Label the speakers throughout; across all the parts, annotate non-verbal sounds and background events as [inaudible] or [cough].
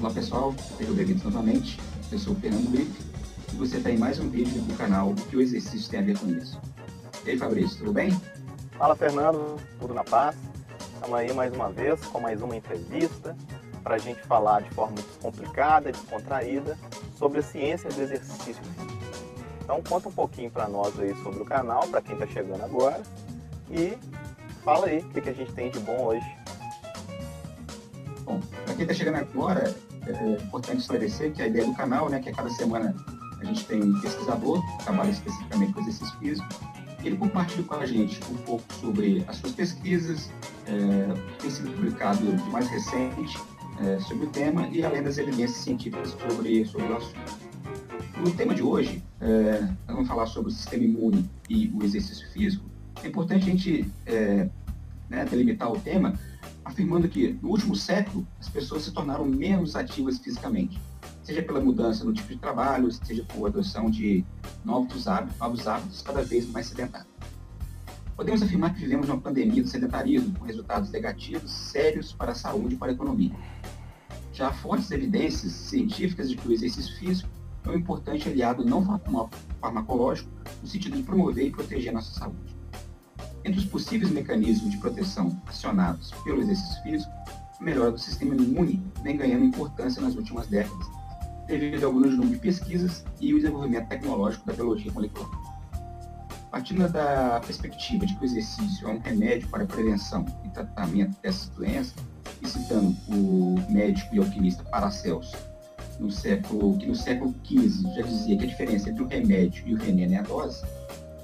Speaker 1: Olá pessoal, sejam bem-vindos novamente. Eu sou o Fernando Briff e você está em mais um vídeo do canal que o exercício tem a ver com isso. E aí Fabrício, tudo bem?
Speaker 2: Fala Fernando, tudo na paz? Estamos aí mais uma vez com mais uma entrevista para a gente falar de forma descomplicada, descontraída sobre a ciência do exercício. Então conta um pouquinho para nós aí sobre o canal, para quem está chegando agora e fala aí o que, que a gente tem de bom hoje.
Speaker 1: Bom, para quem está chegando agora, é importante esclarecer que a ideia do canal, né, que a cada semana a gente tem um pesquisador que trabalha especificamente com exercício físico, ele compartilha com a gente um pouco sobre as suas pesquisas, é, tem sido publicado de mais recente é, sobre o tema e além das evidências científicas sobre, sobre o assunto. No tema de hoje, é, vamos falar sobre o sistema imune e o exercício físico. É importante a gente é, né, delimitar o tema afirmando que, no último século, as pessoas se tornaram menos ativas fisicamente, seja pela mudança no tipo de trabalho, seja por adoção de novos hábitos, novos hábitos cada vez mais sedentários. Podemos afirmar que vivemos uma pandemia do sedentarismo com resultados negativos sérios para a saúde e para a economia. Já há fortes evidências científicas de que o exercício físico é um importante aliado não farmacológico no sentido de promover e proteger a nossa saúde. Entre os possíveis mecanismos de proteção acionados pelo exercício físico, a melhora do sistema imune vem ganhando importância nas últimas décadas, devido ao grande número de pesquisas e o desenvolvimento tecnológico da biologia molecular. Partindo da perspectiva de que o exercício é um remédio para a prevenção e tratamento dessas doenças, e citando o médico e alquimista Paracelso, no século, que no século XV já dizia que a diferença entre o remédio e o veneno é a dose,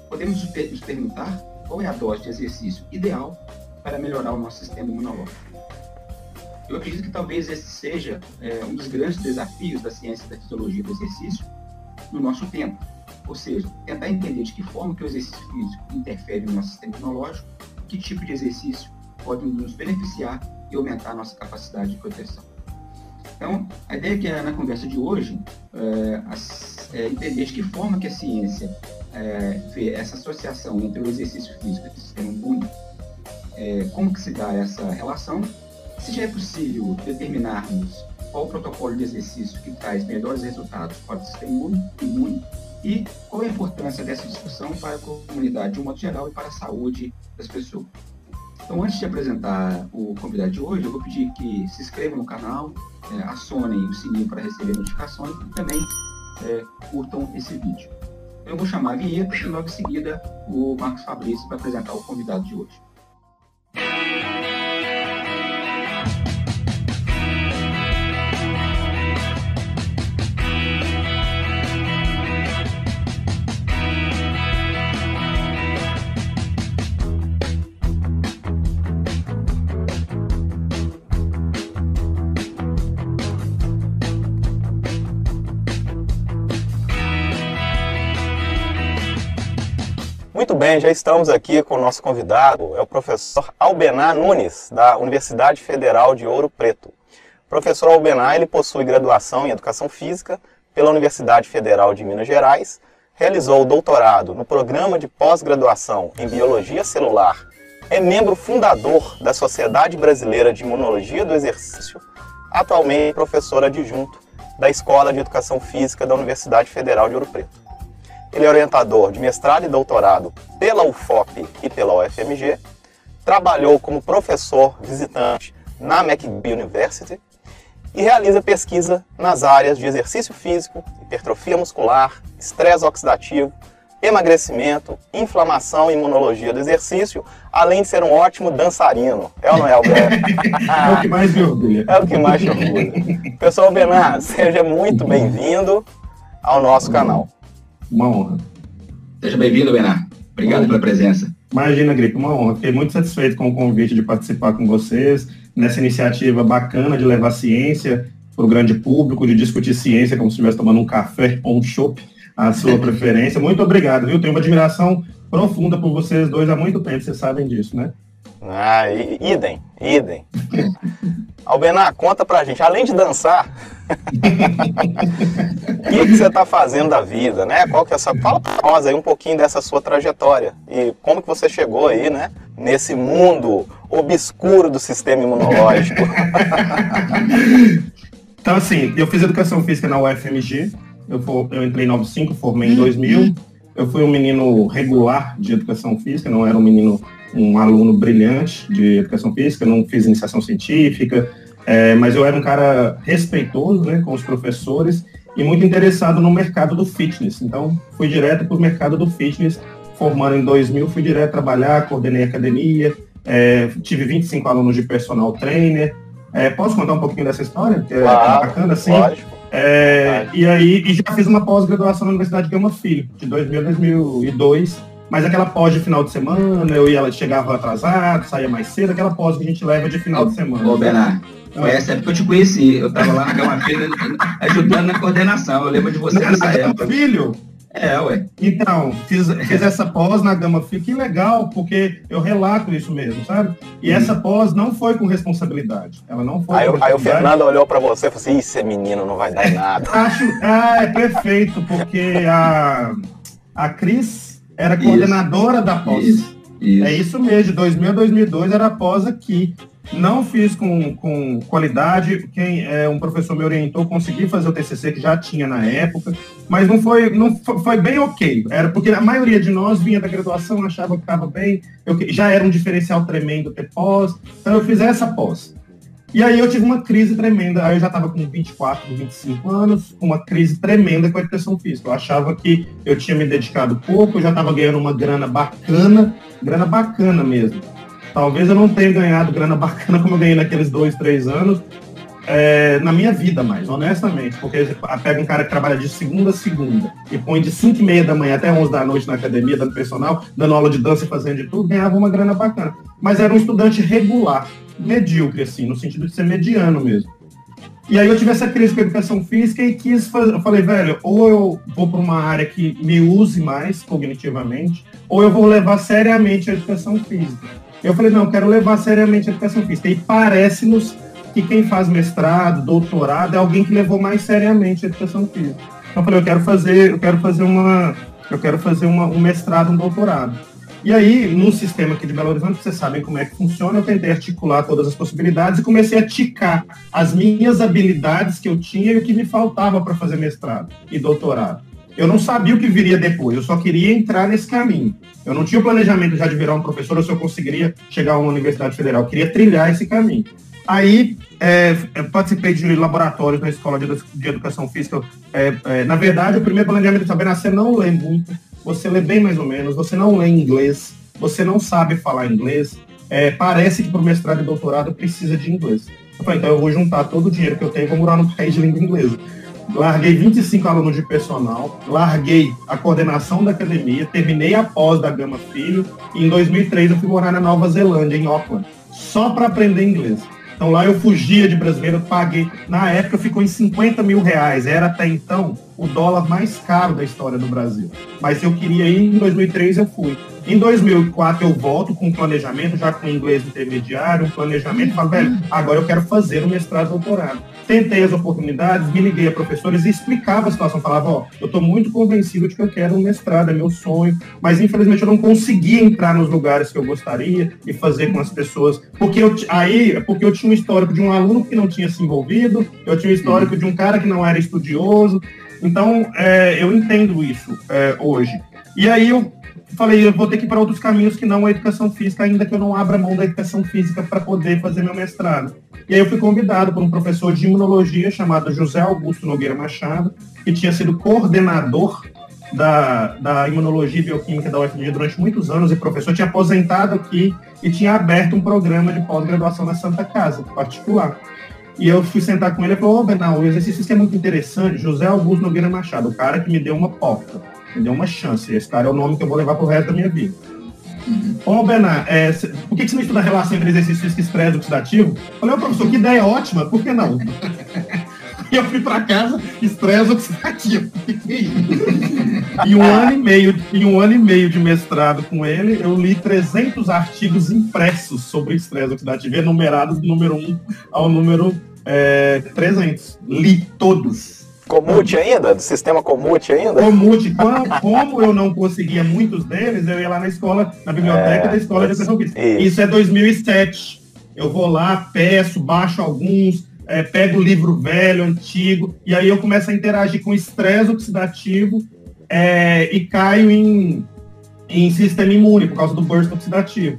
Speaker 1: podemos nos perguntar qual é a dose de exercício ideal para melhorar o nosso sistema imunológico. Eu acredito que talvez esse seja é, um dos grandes desafios da ciência da fisiologia do exercício no nosso tempo, ou seja, tentar entender de que forma que o exercício físico interfere no nosso sistema imunológico, que tipo de exercício pode nos beneficiar e aumentar a nossa capacidade de proteção. Então, a ideia é que na conversa de hoje é, é entender de que forma que a ciência é, vê essa associação entre o exercício físico e o sistema imune, é, como que se dá essa relação, se já é possível determinarmos qual o protocolo de exercício que traz melhores resultados para o sistema imune, imune e qual a importância dessa discussão para a comunidade de um modo geral e para a saúde das pessoas. Então, antes de apresentar o convidado de hoje, eu vou pedir que se inscrevam no canal, é, acionem o sininho para receber notificações e também é, curtam esse vídeo. Eu vou chamar a vinheta e logo em seguida o Marcos Fabrício vai apresentar o convidado de hoje.
Speaker 2: Muito bem, já estamos aqui com o nosso convidado, é o professor Albenar Nunes, da Universidade Federal de Ouro Preto. O professor Albenar ele possui graduação em Educação Física pela Universidade Federal de Minas Gerais, realizou o doutorado no programa de pós-graduação em Biologia Celular, é membro fundador da Sociedade Brasileira de Imunologia do Exercício, atualmente professor adjunto da Escola de Educação Física da Universidade Federal de Ouro Preto. Ele é orientador de mestrado e doutorado pela UFOP e pela UFMG, trabalhou como professor visitante na McGill University e realiza pesquisa nas áreas de exercício físico, hipertrofia muscular, estresse oxidativo, emagrecimento, inflamação e imunologia do exercício, além de ser um ótimo dançarino. É ou não é, Alberto? [laughs]
Speaker 1: é o que mais me orgulha.
Speaker 2: É o que mais me orgulha. Pessoal, Bernardo, seja muito bem-vindo ao nosso canal.
Speaker 3: Uma honra.
Speaker 1: Seja bem-vindo, Bernardo. Obrigado pela presença.
Speaker 3: Imagina, Gripe, uma honra. Fiquei muito satisfeito com o convite de participar com vocês nessa iniciativa bacana de levar ciência para o grande público, de discutir ciência como se estivesse tomando um café ou um chopp, a sua [laughs] preferência. Muito obrigado, viu? Tenho uma admiração profunda por vocês dois há muito tempo, vocês sabem disso, né?
Speaker 2: Ah, idem, idem. [laughs] Albenar, conta pra gente, além de dançar, o que, que, você está fazendo da vida, né? Qual que é essa... Fala pra nós aí um pouquinho dessa sua trajetória e como que você chegou aí, né? Nesse mundo obscuro do sistema imunológico. [laughs]
Speaker 3: Então, assim, eu fiz educação física na UFMG, eu, for, eu entrei em 95, formei em 2000. Uhum. Eu fui um menino regular de educação física, não era um menino, um aluno brilhante de educação física, não fiz iniciação científica, é, mas eu era um cara respeitoso né, com os professores e muito interessado no mercado do fitness. Então, fui direto para o mercado do fitness, formando em 2000, fui direto trabalhar, coordenei academia, é, tive 25 alunos de personal trainer. É, posso contar um pouquinho dessa história?
Speaker 2: Que é bacana, assim. Lógico.
Speaker 3: É, e aí, e já fiz uma pós-graduação na Universidade Gama Filho, de 2000 a 2002. Mas aquela pós de final de semana, eu ia, chegava atrasado, saía mais cedo, aquela pós que a gente leva de final de semana.
Speaker 1: Ô, Bernardo, foi essa época que eu te conheci. Eu estava lá na Gama [laughs] Filho ajudando na coordenação. Eu lembro de você
Speaker 3: na, nessa época. Filho?
Speaker 1: É, ué.
Speaker 3: Então, fiz, fiz essa pós na Gama Filho, que legal, porque eu relato isso mesmo, sabe? E hum. essa pós não foi com responsabilidade. Ela não foi
Speaker 2: aí, aí o Fernando olhou para você e falou assim, esse menino não vai dar nada.
Speaker 3: Acho, ah, é perfeito, porque a, a Cris era coordenadora isso. da pós. Isso. Isso. É isso mesmo, de 2000 a 2002 era a pós aqui. Não fiz com, com qualidade. Quem é um professor me orientou, consegui fazer o TCC que já tinha na época, mas não foi, não foi, foi bem ok. Era porque a maioria de nós vinha da graduação, achava que estava bem. Eu, já era um diferencial tremendo ter pós, então eu fiz essa pós. E aí eu tive uma crise tremenda. Aí eu já estava com 24, 25 anos, uma crise tremenda com a educação física. Eu achava que eu tinha me dedicado pouco, eu já estava ganhando uma grana bacana, grana bacana mesmo. Talvez eu não tenha ganhado grana [laughs] bacana como eu ganhei naqueles dois, três anos, é, na minha vida mais, honestamente. Porque pega um cara que trabalha de segunda a segunda e põe de 5 e meia da manhã até 11 da noite na academia, dando personal, dando aula de dança e fazendo de tudo, ganhava uma grana bacana. Mas era um estudante regular, medíocre, assim, no sentido de ser mediano mesmo. E aí eu tive essa crise com a educação física e quis fazer, eu falei, velho, ou eu vou para uma área que me use mais cognitivamente, ou eu vou levar seriamente a educação física. Eu falei, não, eu quero levar seriamente a educação física. E parece-nos que quem faz mestrado, doutorado, é alguém que levou mais seriamente a educação física. Então eu falei, eu quero fazer, eu quero fazer uma, eu quero fazer uma, um mestrado, um doutorado. E aí, no sistema aqui de Belo Horizonte, vocês sabem como é que funciona, eu tentei articular todas as possibilidades e comecei a ticar as minhas habilidades que eu tinha e o que me faltava para fazer mestrado e doutorado. Eu não sabia o que viria depois, eu só queria entrar nesse caminho. Eu não tinha o planejamento já de virar um professor ou se eu conseguiria chegar a uma universidade federal. Eu queria trilhar esse caminho. Aí, é, participei de laboratórios na escola de, educação física. É, é, na verdade, o primeiro planejamento de saber nascer não lê muito. Você lê bem mais ou menos. Você não lê inglês. Você não sabe falar inglês. É, parece que para o mestrado e doutorado precisa de inglês. Eu falei, então eu vou juntar todo o dinheiro que eu tenho e vou morar no país de língua inglesa larguei 25 alunos de personal, larguei a coordenação da academia, terminei a pós da Gama Filho e em 2003 eu fui morar na Nova Zelândia, em Auckland, só para aprender inglês. Então lá eu fugia de brasileiro, paguei. Na época ficou em 50 mil reais. Era até então o dólar mais caro da história do Brasil. Mas eu queria ir, em 2003 eu fui. Em 2004 eu volto com um planejamento, já com inglês intermediário, um planejamento, falo, velho, agora eu quero fazer o mestrado doutorado. Tentei as oportunidades, me liguei a professores e explicava a situação, falava, ó, eu estou muito convencido de que eu quero um mestrado, é meu sonho, mas infelizmente eu não consegui entrar nos lugares que eu gostaria e fazer com as pessoas, porque eu, aí, porque eu tinha um histórico de um aluno que não tinha se envolvido, eu tinha um histórico de um cara que não era estudioso, então é, eu entendo isso é, hoje. E aí eu falei, eu vou ter que ir para outros caminhos que não a educação física, ainda que eu não abra mão da educação física para poder fazer meu mestrado. E aí eu fui convidado por um professor de imunologia chamado José Augusto Nogueira Machado, que tinha sido coordenador da, da imunologia e bioquímica da UFMG durante muitos anos e professor, tinha aposentado aqui e tinha aberto um programa de pós-graduação na Santa Casa, particular. E eu fui sentar com ele e falou, ô oh, o exercício é muito interessante, José Augusto Nogueira Machado, o cara que me deu uma porta me deu uma chance. Esse cara é o nome que eu vou levar pro resto da minha vida. Ô, uhum. Benar, é, por que, que você não estuda a relação entre exercício físico e estresse oxidativo? Eu falei, ô, professor, que ideia ótima, por que não? E [laughs] eu fui para casa, estresse oxidativo. em um ano e meio, em um ano e meio de mestrado com ele, eu li 300 artigos impressos sobre estresse oxidativo, enumerados do número 1 ao número é, 300. Li todos
Speaker 2: Comute ainda? Do sistema Comute ainda?
Speaker 3: Comute. Como eu não conseguia muitos deles, eu ia lá na escola, na biblioteca é, da escola de educação física. Isso. isso é 2007. Eu vou lá, peço, baixo alguns, é, pego livro velho, antigo, e aí eu começo a interagir com estresse oxidativo é, e caio em, em sistema imune por causa do burst oxidativo.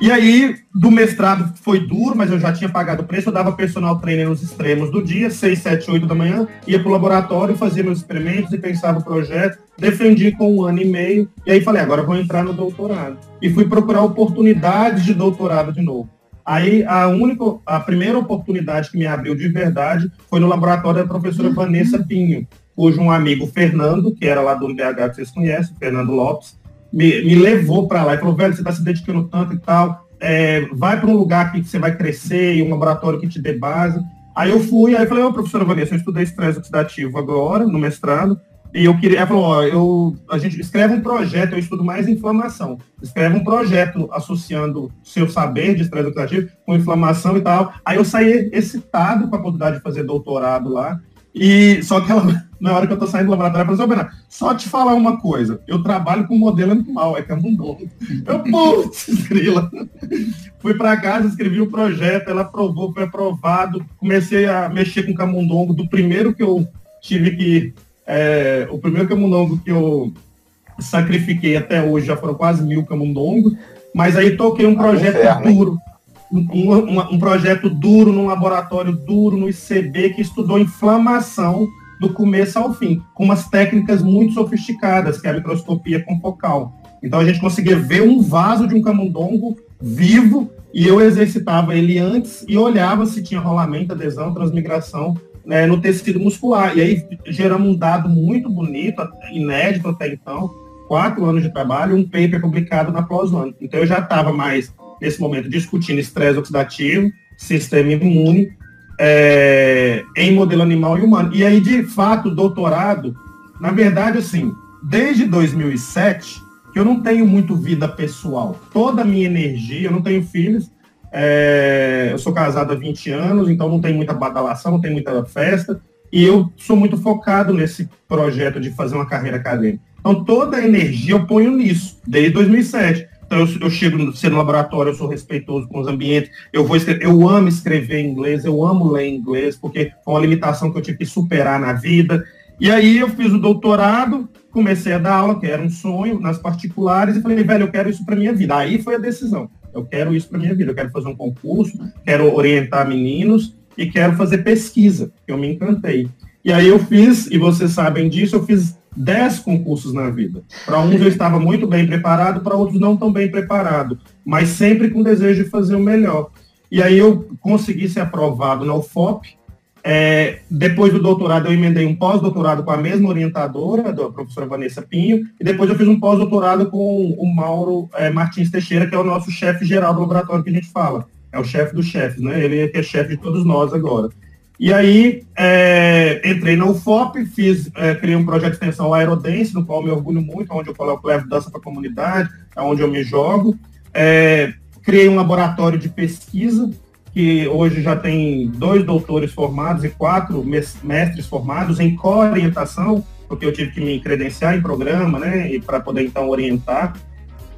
Speaker 3: E aí, do mestrado foi duro, mas eu já tinha pagado o preço. Eu dava personal trainer nos extremos do dia, 6, 7, 8 da manhã, ia para o laboratório, fazia meus experimentos e pensava o projeto. Defendi com um ano e meio. E aí falei, agora vou entrar no doutorado. E fui procurar oportunidades de doutorado de novo. Aí a única, a primeira oportunidade que me abriu de verdade foi no laboratório da professora Vanessa Pinho, cujo um amigo Fernando, que era lá do BH que vocês conhecem, Fernando Lopes, me, me levou para lá e falou, velho, você está se dedicando tanto e tal, é, vai para um lugar que você vai crescer e um laboratório que te dê base. Aí eu fui, aí eu falei, ô, professora Vanessa, eu estudei estresse oxidativo agora, no mestrado, e eu queria, ela falou, ó, eu, a gente escreve um projeto, eu estudo mais inflamação. Escreve um projeto associando seu saber de estresse oxidativo com inflamação e tal. Aí eu saí excitado com a oportunidade de fazer doutorado lá. E só que ela, [laughs] na hora que eu tô saindo do laboratório, ela falou assim, só te falar uma coisa, eu trabalho com modelo animal, é camundongo. Eu, [laughs] putz, escrila. Fui para casa, escrevi o um projeto, ela aprovou, foi aprovado, comecei a mexer com camundongo, do primeiro que eu tive que, é, o primeiro camundongo que eu sacrifiquei até hoje, já foram quase mil camundongos, mas aí toquei um projeto duro um, um, um, projeto duro num laboratório duro no ICB que estudou inflamação do começo ao fim, com umas técnicas muito sofisticadas, que é a microscopia confocal. Então a gente conseguia ver um vaso de um camundongo vivo e eu exercitava ele antes e olhava se tinha rolamento, adesão, transmigração né, no tecido muscular. E aí geramos um dado muito bonito, inédito até então, quatro anos de trabalho, um paper publicado na PLOS ONE. Então eu já estava mais nesse momento, discutindo estresse oxidativo, sistema imune, é, em modelo animal e humano. E aí, de fato, doutorado, na verdade, assim, desde 2007, que eu não tenho muito vida pessoal. Toda a minha energia, eu não tenho filhos, é, eu sou casado há 20 anos, então não tem muita badalação, não tem muita festa, e eu sou muito focado nesse projeto de fazer uma carreira acadêmica. Então, toda a energia eu ponho nisso, desde 2007. Então, eu, eu chego no, no laboratório, eu sou respeitoso com os ambientes, eu vou escrever, eu amo escrever em inglês, eu amo ler inglês, porque foi uma limitação que eu tive que superar na vida. E aí eu fiz o doutorado, comecei a dar aula, que era um sonho, nas particulares, e falei, velho, eu quero isso para minha vida. Aí foi a decisão. Eu quero isso para minha vida. Eu quero fazer um concurso, quero orientar meninos e quero fazer pesquisa, eu me encantei. E aí eu fiz, e vocês sabem disso, eu fiz dez concursos na vida. Para uns eu estava muito bem preparado, para outros não tão bem preparado, mas sempre com desejo de fazer o melhor. E aí eu consegui ser aprovado na UFOP. É, depois do doutorado eu emendei um pós-doutorado com a mesma orientadora, a professora Vanessa Pinho, e depois eu fiz um pós-doutorado com o Mauro é, Martins Teixeira, que é o nosso chefe geral do laboratório que a gente fala. É o chefe dos chefes, né? Ele é é chefe de todos nós agora. E aí é, entrei na UFOP, fiz, é, criei um projeto de extensão Aerodense, no qual me orgulho muito, onde eu coloco levo dança para a comunidade, é onde eu me jogo. É, criei um laboratório de pesquisa, que hoje já tem dois doutores formados e quatro mestres formados em co-orientação, porque eu tive que me credenciar em programa, né, e para poder então orientar.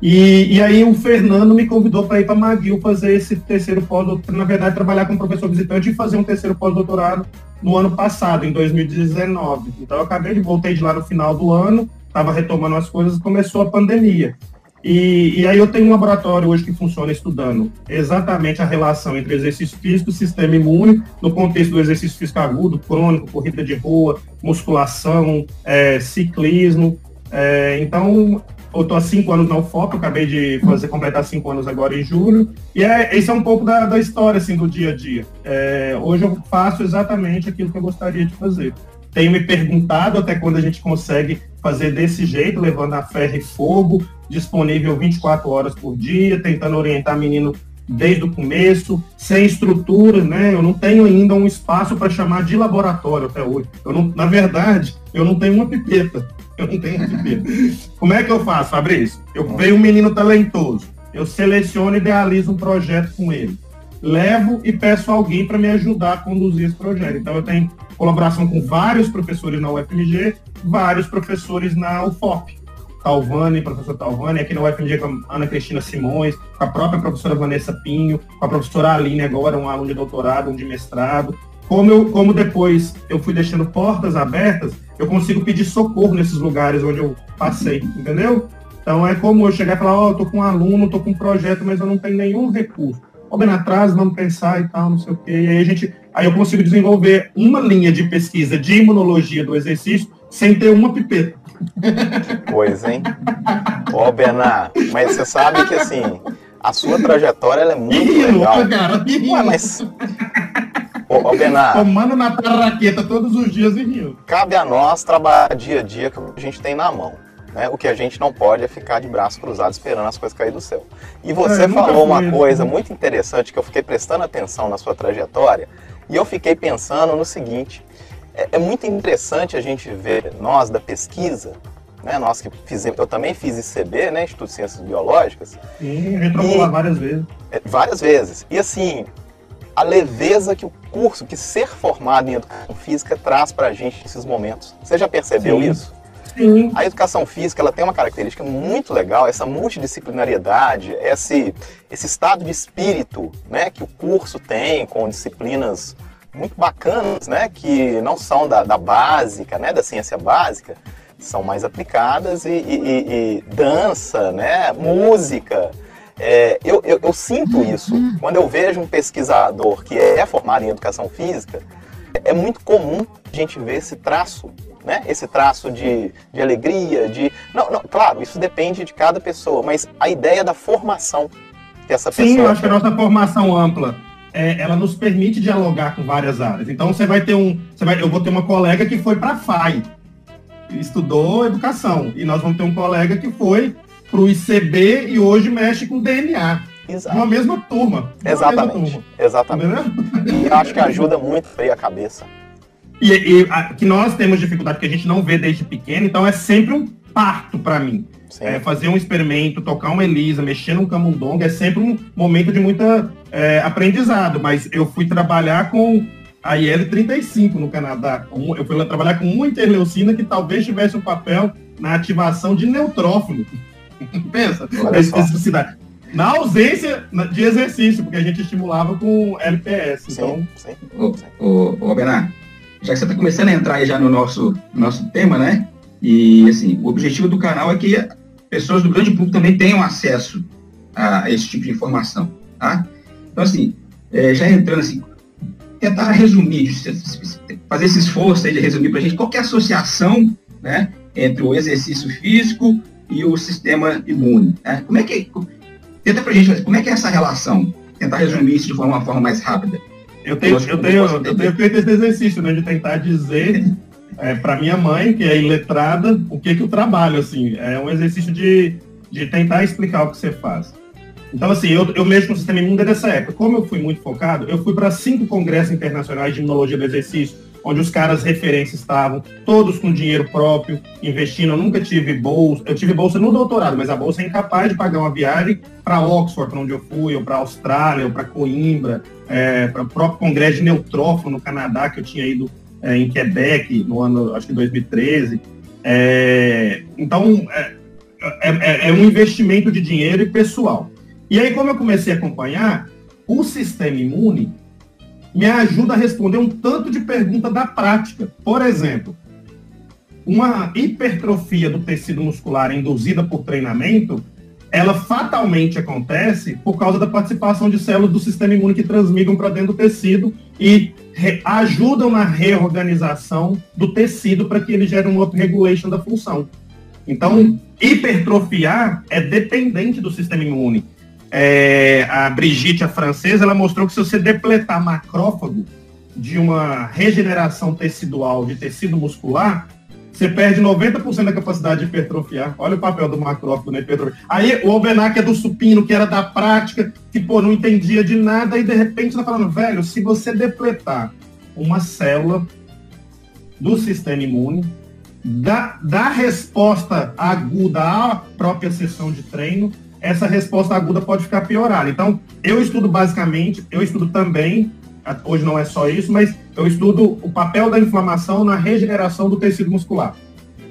Speaker 3: E, e aí o Fernando me convidou para ir para McGill fazer esse terceiro pós-doutorado, na verdade, trabalhar como professor visitante e fazer um terceiro pós-doutorado no ano passado, em 2019. Então eu acabei de voltei de lá no final do ano, estava retomando as coisas, começou a pandemia. E, e, aí eu tenho um laboratório hoje que funciona estudando exatamente a relação entre exercício físico e sistema imune, no contexto do exercício físico agudo, crônico, corrida de rua, musculação, é, ciclismo. É, então, eu tô há cinco anos na UFOP, acabei de fazer completar cinco anos agora em julho. E é, esse é um pouco da, da história, assim, do dia a dia. É, hoje eu faço exatamente aquilo que eu gostaria de fazer. Tenho me perguntado até quando a gente consegue fazer desse jeito, levando a ferro e fogo, disponível 24 horas por dia, tentando orientar menino desde o começo, sem estrutura, né? Eu não tenho ainda um espaço para chamar de laboratório até hoje. Eu não, na verdade, eu não tenho uma pipeta eu não tenho [laughs] Como é que eu faço, Fabrício? Eu vejo um menino talentoso, eu seleciono e idealizo um projeto com ele. Levo e peço alguém para me ajudar a conduzir esse projeto. Então, eu tenho colaboração com vários professores na UFMG, vários professores na UFOP. Talvani, professor Talvani, aqui na UFMG com a Ana Cristina Simões, com a própria professora Vanessa Pinho, com a professora Aline agora, um aluno de doutorado, um de mestrado, como, eu, como depois eu fui deixando portas abertas, eu consigo pedir socorro nesses lugares onde eu passei, entendeu? Então é como eu chegar e falar, ó, oh, tô com um aluno, tô com um projeto, mas eu não tenho nenhum recurso. Ó, bem atrás, vamos pensar e tal, não sei o quê. E aí a gente, aí eu consigo desenvolver uma linha de pesquisa de imunologia do exercício sem ter uma pipeta.
Speaker 2: Pois, hein? Ó, oh, Benar, mas você sabe que assim, a sua trajetória é muito legal. Cara, Ué, mas.
Speaker 3: Ô, ô Benar. Tomando na tarraqueta todos os dias e rindo.
Speaker 2: Cabe a nós trabalhar dia a dia que a gente tem na mão. Né? O que a gente não pode é ficar de braço cruzado esperando as coisas cair do céu. E você é, falou uma coisa muito interessante que eu fiquei prestando atenção na sua trajetória e eu fiquei pensando no seguinte: é, é muito interessante a gente ver nós da pesquisa, né? Nós que fizemos, eu também fiz ICB, né? Instituto de Ciências Biológicas.
Speaker 3: Sim, retrocou lá várias vezes.
Speaker 2: É, várias vezes. E assim, a leveza que o curso, que ser formado em educação física traz para a gente nesses momentos. Você já percebeu Sim. isso?
Speaker 3: Sim.
Speaker 2: A educação física ela tem uma característica muito legal, essa multidisciplinariedade, esse, esse estado de espírito né, que o curso tem, com disciplinas muito bacanas, né, que não são da, da básica, né, da ciência básica, são mais aplicadas, e, e, e dança, né, música. É, eu, eu, eu, sinto isso. Quando eu vejo um pesquisador que é formado em educação física, é muito comum a gente ver esse traço né? Esse traço de, de alegria, de. Não, não, claro, isso depende de cada pessoa, mas a ideia da formação que essa pessoa.
Speaker 3: Sim, eu acho que a nossa formação ampla. É, ela nos permite dialogar com várias áreas. Então você vai ter um. Você vai, eu vou ter uma colega que foi para a FAI, estudou educação. E nós vamos ter um colega que foi para o ICB e hoje mexe com DNA. Exato. Uma mesma turma.
Speaker 2: Exatamente. Mesma turma. Exatamente. E eu acho que ajuda muito a a cabeça.
Speaker 3: E, e a, que nós temos dificuldade que a gente não vê desde pequeno, então é sempre um parto para mim. É, fazer um experimento, tocar uma Elisa, mexer num camundongo, é sempre um momento de muita é, aprendizado. Mas eu fui trabalhar com a IL-35 no Canadá. Eu fui lá trabalhar com uma interleucina que talvez tivesse um papel na ativação de neutrófilo. [laughs] Pensa, a especificidade. Na ausência de exercício, porque a gente estimulava com LPS. Sim, então... sim.
Speaker 1: Ô, ô, ô Bernardo, já que você está começando a entrar já no nosso, nosso tema, né? E, assim, o objetivo do canal é que pessoas do grande público também tenham acesso a esse tipo de informação, tá? Então, assim, é, já entrando assim, tentar resumir, fazer esse esforço de resumir para a gente qual é a associação, né, entre o exercício físico e o sistema imune, né? Como é que, tenta para a gente, como é que é essa relação? Tentar resumir isso de forma, uma forma mais rápida.
Speaker 3: Eu tenho, eu tenho, eu tenho feito esse exercício, né, de tentar dizer é, para minha mãe, que é iletrada, o que que eu trabalho, assim. É um exercício de, de tentar explicar o que você faz. Então, assim, eu, eu mexo com o sistema imune desde essa época. Como eu fui muito focado, eu fui para cinco congressos internacionais de imunologia do exercício, onde os caras referências estavam, todos com dinheiro próprio, investindo. Eu nunca tive bolsa, eu tive bolsa no doutorado, mas a bolsa é incapaz de pagar uma viagem para Oxford, para onde eu fui, ou para Austrália, ou para Coimbra, é, para o próprio congresso de neutrófilo no Canadá, que eu tinha ido é, em Quebec no ano, acho que 2013. É, então, é, é, é, é um investimento de dinheiro e pessoal. E aí, como eu comecei a acompanhar, o sistema imune me ajuda a responder um tanto de pergunta da prática. Por exemplo, uma hipertrofia do tecido muscular induzida por treinamento, ela fatalmente acontece por causa da participação de células do sistema imune que transmigram para dentro do tecido e ajudam na reorganização do tecido para que ele gere um upregulation da função. Então, hipertrofiar é dependente do sistema imune é, a Brigitte, a francesa, ela mostrou que se você depletar macrófago de uma regeneração tecidual de tecido muscular, você perde 90% da capacidade de hipertrofiar. Olha o papel do macrófago na hipertrofia. Aí o Albenac é do supino, que era da prática, que pô, não entendia de nada, e de repente tá falando, velho, se você depletar uma célula do sistema imune, da, da resposta aguda à própria sessão de treino, essa resposta aguda pode ficar piorada. Então, eu estudo basicamente, eu estudo também, hoje não é só isso, mas eu estudo o papel da inflamação na regeneração do tecido muscular.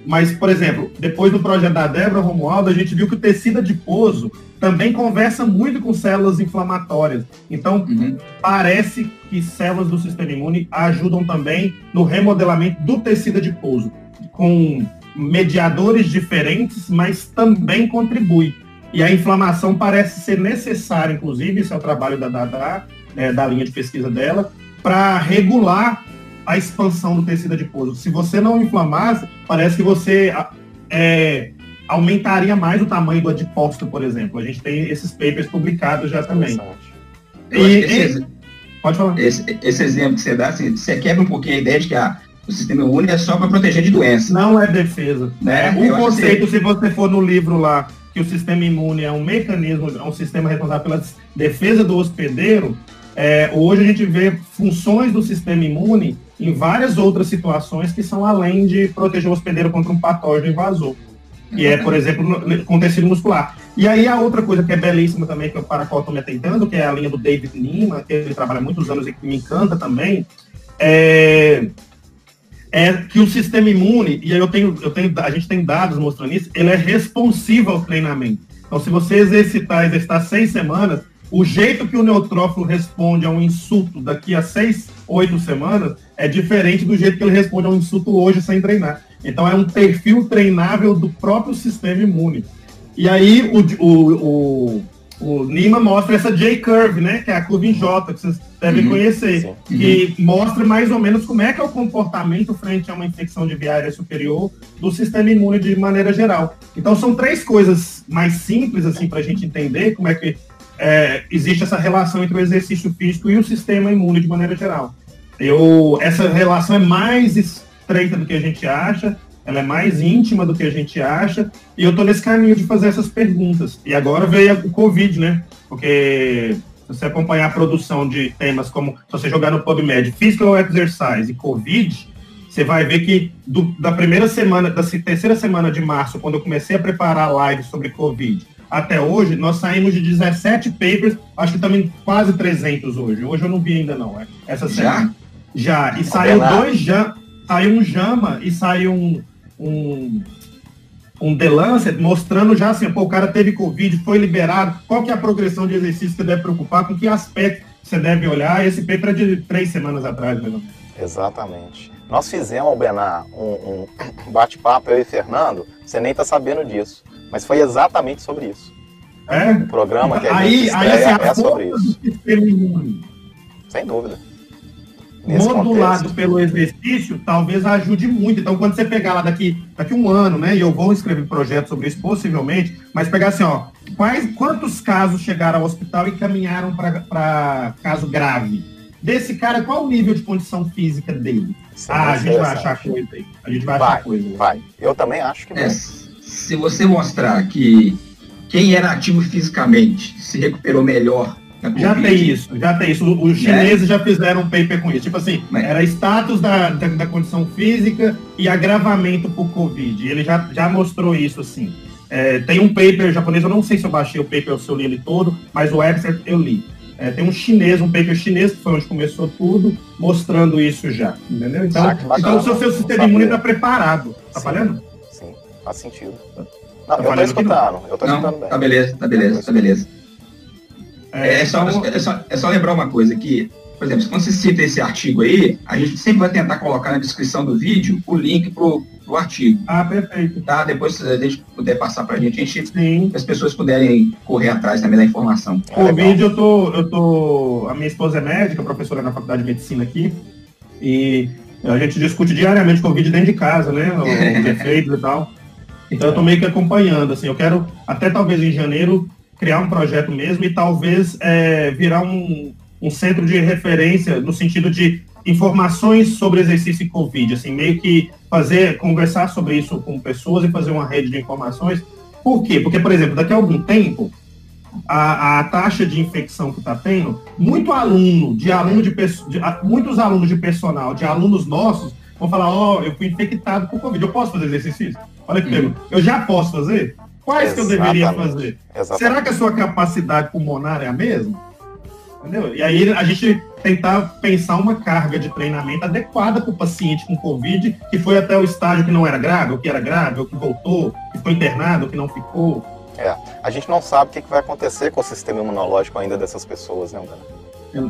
Speaker 3: Mas, por exemplo, depois do projeto da Débora Romualdo, a gente viu que o tecido adiposo também conversa muito com células inflamatórias. Então, uhum. parece que células do sistema imune ajudam também no remodelamento do tecido adiposo, com mediadores diferentes, mas também contribui. E a inflamação parece ser necessária, inclusive, esse é o trabalho da Dada, é, da linha de pesquisa dela, para regular a expansão do tecido adiposo. Se você não inflamasse, parece que você é, aumentaria mais o tamanho do adipócito, por exemplo. A gente tem esses papers publicados já também.
Speaker 1: E, esse, pode falar. Esse, esse, exemplo que você dá, assim, você quebra um pouquinho a ideia de que a, o sistema imune é só para proteger de doença.
Speaker 3: Não é defesa. Né? O conceito, que... se você for no livro lá, que o sistema imune é um mecanismo, é um sistema responsável pela defesa do hospedeiro, é, hoje a gente vê funções do sistema imune em várias outras situações que são além de proteger o hospedeiro contra um patógeno invasor. Que é, por exemplo, com tecido muscular. E aí a outra coisa que é belíssima também, que é para a qual estou me atentando, que é a linha do David Lima, que ele trabalha há muitos anos e que me encanta também, é, é que o sistema imune, e eu tenho, eu tenho, a gente tem dados mostrando isso, ele é responsivo ao treinamento. Então, se você exercitar, exercitar seis semanas, o jeito que o neutrófilo responde a um insulto daqui a seis, oito semanas é diferente do jeito que ele responde a um insulto hoje sem treinar. Então é um perfil treinável do próprio sistema imune. E aí o, o, o, o Nima mostra essa J-curve, né? Que é a curva em J, que vocês devem uhum, conhecer. Sim. Que uhum. mostra mais ou menos como é que é o comportamento frente a uma infecção de via aérea superior do sistema imune de maneira geral. Então são três coisas mais simples assim para a gente entender como é que é, existe essa relação entre o exercício físico e o sistema imune de maneira geral. Eu, essa relação é mais estreita do que a gente acha, ela é mais íntima do que a gente acha, e eu estou nesse caminho de fazer essas perguntas. E agora veio o Covid, né? Porque se você acompanhar a produção de temas como, se você jogar no PubMed, Physical Exercise e Covid, você vai ver que do, da primeira semana, da terceira semana de março, quando eu comecei a preparar lives sobre Covid, até hoje, nós saímos de 17 papers, acho que também quase 300 hoje. Hoje eu não vi ainda não, é. essa semana. Já? Já. E saiu dois já saiu um JAMA e saiu um, um, um The Lancet mostrando já assim, pô, o cara teve Covid, foi liberado, qual que é a progressão de exercício que você deve preocupar, com que aspecto você deve olhar. Esse paper é de três semanas atrás, mais ou menos.
Speaker 2: Exatamente. Nós fizemos, Benar, um, um [coughs] bate-papo, eu e Fernando, você nem está sabendo disso. Mas foi exatamente sobre isso.
Speaker 3: É?
Speaker 2: O programa que a
Speaker 3: aí,
Speaker 2: gente
Speaker 3: aí, assim, é sobre isso.
Speaker 2: Sem dúvida.
Speaker 3: Nesse modulado contexto. pelo exercício, talvez ajude muito. Então, quando você pegar lá daqui, daqui um ano, né, e eu vou escrever projeto sobre isso possivelmente, mas pegar assim, ó, quais, quantos casos chegaram ao hospital e caminharam para caso grave? Desse cara, qual o nível de condição física dele? Sim, ah, a gente vai achar coisa aí. A gente vai, vai achar coisa.
Speaker 2: Vai. Eu também acho que vai.
Speaker 1: Se você mostrar que quem era ativo fisicamente se recuperou melhor
Speaker 3: já tem isso, já tem isso. Os né? chineses já fizeram um paper com isso. Tipo assim, era status da, da, da, condição física e agravamento por Covid. Ele já, já mostrou isso, assim. É, tem um paper japonês, eu não sei se eu baixei o paper ou se eu li ele todo, mas o Webster eu li. É, tem um chinês, um paper chinês, que foi onde começou tudo, mostrando isso já. Entendeu? Então, ah, então o seu, seu sistema imune está preparado. Tá falhando?
Speaker 2: Faz sentido. Não, tá eu tô escutando, eu tô escutando
Speaker 1: bem. Tá beleza, tá beleza, tá beleza. É, é, só, então- é, só, é só lembrar uma coisa que, por exemplo, quando você cita esse artigo aí, a gente sempre vai tentar colocar na descrição do vídeo o link pro, pro artigo.
Speaker 3: Ah, perfeito.
Speaker 1: Tá? Depois, se a gente puder passar pra gente, a gente Sim. as pessoas puderem correr atrás também da informação.
Speaker 3: O é vídeo eu tô, eu tô. A minha esposa é médica, professora na faculdade de medicina aqui, e a gente discute diariamente Covid dentro de casa, né? Os [laughs] efeitos e tal. Então eu estou meio que acompanhando, assim, eu quero até talvez em janeiro criar um projeto mesmo e talvez é, virar um, um centro de referência no sentido de informações sobre exercício e Covid, assim, meio que fazer, conversar sobre isso com pessoas e fazer uma rede de informações. Por quê? Porque, por exemplo, daqui a algum tempo, a, a taxa de infecção que está tendo, muito aluno, de aluno de, de, muitos alunos de personal, de alunos nossos, vão falar, ó, oh, eu fui infectado por Covid, eu posso fazer exercício? Olha que pergunta. Eu já posso fazer? Quais Exatamente. que eu deveria fazer? Exatamente. Será que a sua capacidade pulmonar é a mesma? Entendeu? E aí a gente tentar pensar uma carga de treinamento adequada para o paciente com Covid, que foi até o estágio que não era grave, ou que era grave, ou que voltou, que foi internado, ou que não ficou.
Speaker 2: É, a gente não sabe o que vai acontecer com o sistema imunológico ainda dessas pessoas, né, André?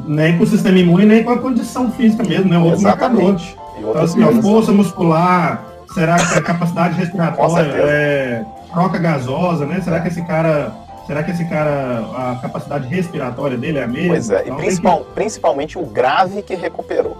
Speaker 3: Nem com o sistema imune, nem com a condição física mesmo, né? Outro
Speaker 2: Exatamente.
Speaker 3: Então, assim, a força muscular, será que a capacidade respiratória, [laughs] é, troca gasosa, né? Será que esse cara Será que esse cara, a capacidade respiratória dele é a mesma?
Speaker 2: Pois é, então, e principal, que... principalmente o grave que recuperou.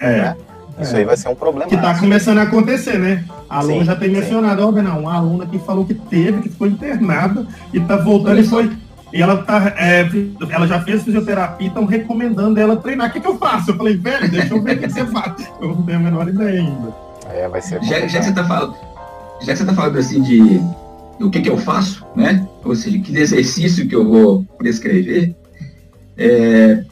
Speaker 3: É. Né?
Speaker 2: Isso é. aí vai ser um problema.
Speaker 3: Que está começando a acontecer, né? A aluna já tem mencionado, ó, não, uma aluna que falou que teve, que ficou internada e está voltando e foi. E ela tá, é, ela já fez fisioterapia, estão recomendando ela treinar. O que, que eu faço? Eu falei, velho, deixa eu ver o que você faz. Eu não tenho a menor ideia ainda.
Speaker 2: É, vai ser.
Speaker 1: Já, já, que você tá falando, já que você tá falando assim de o que, que eu faço, né? Ou seja, que exercício que eu vou prescrever. É,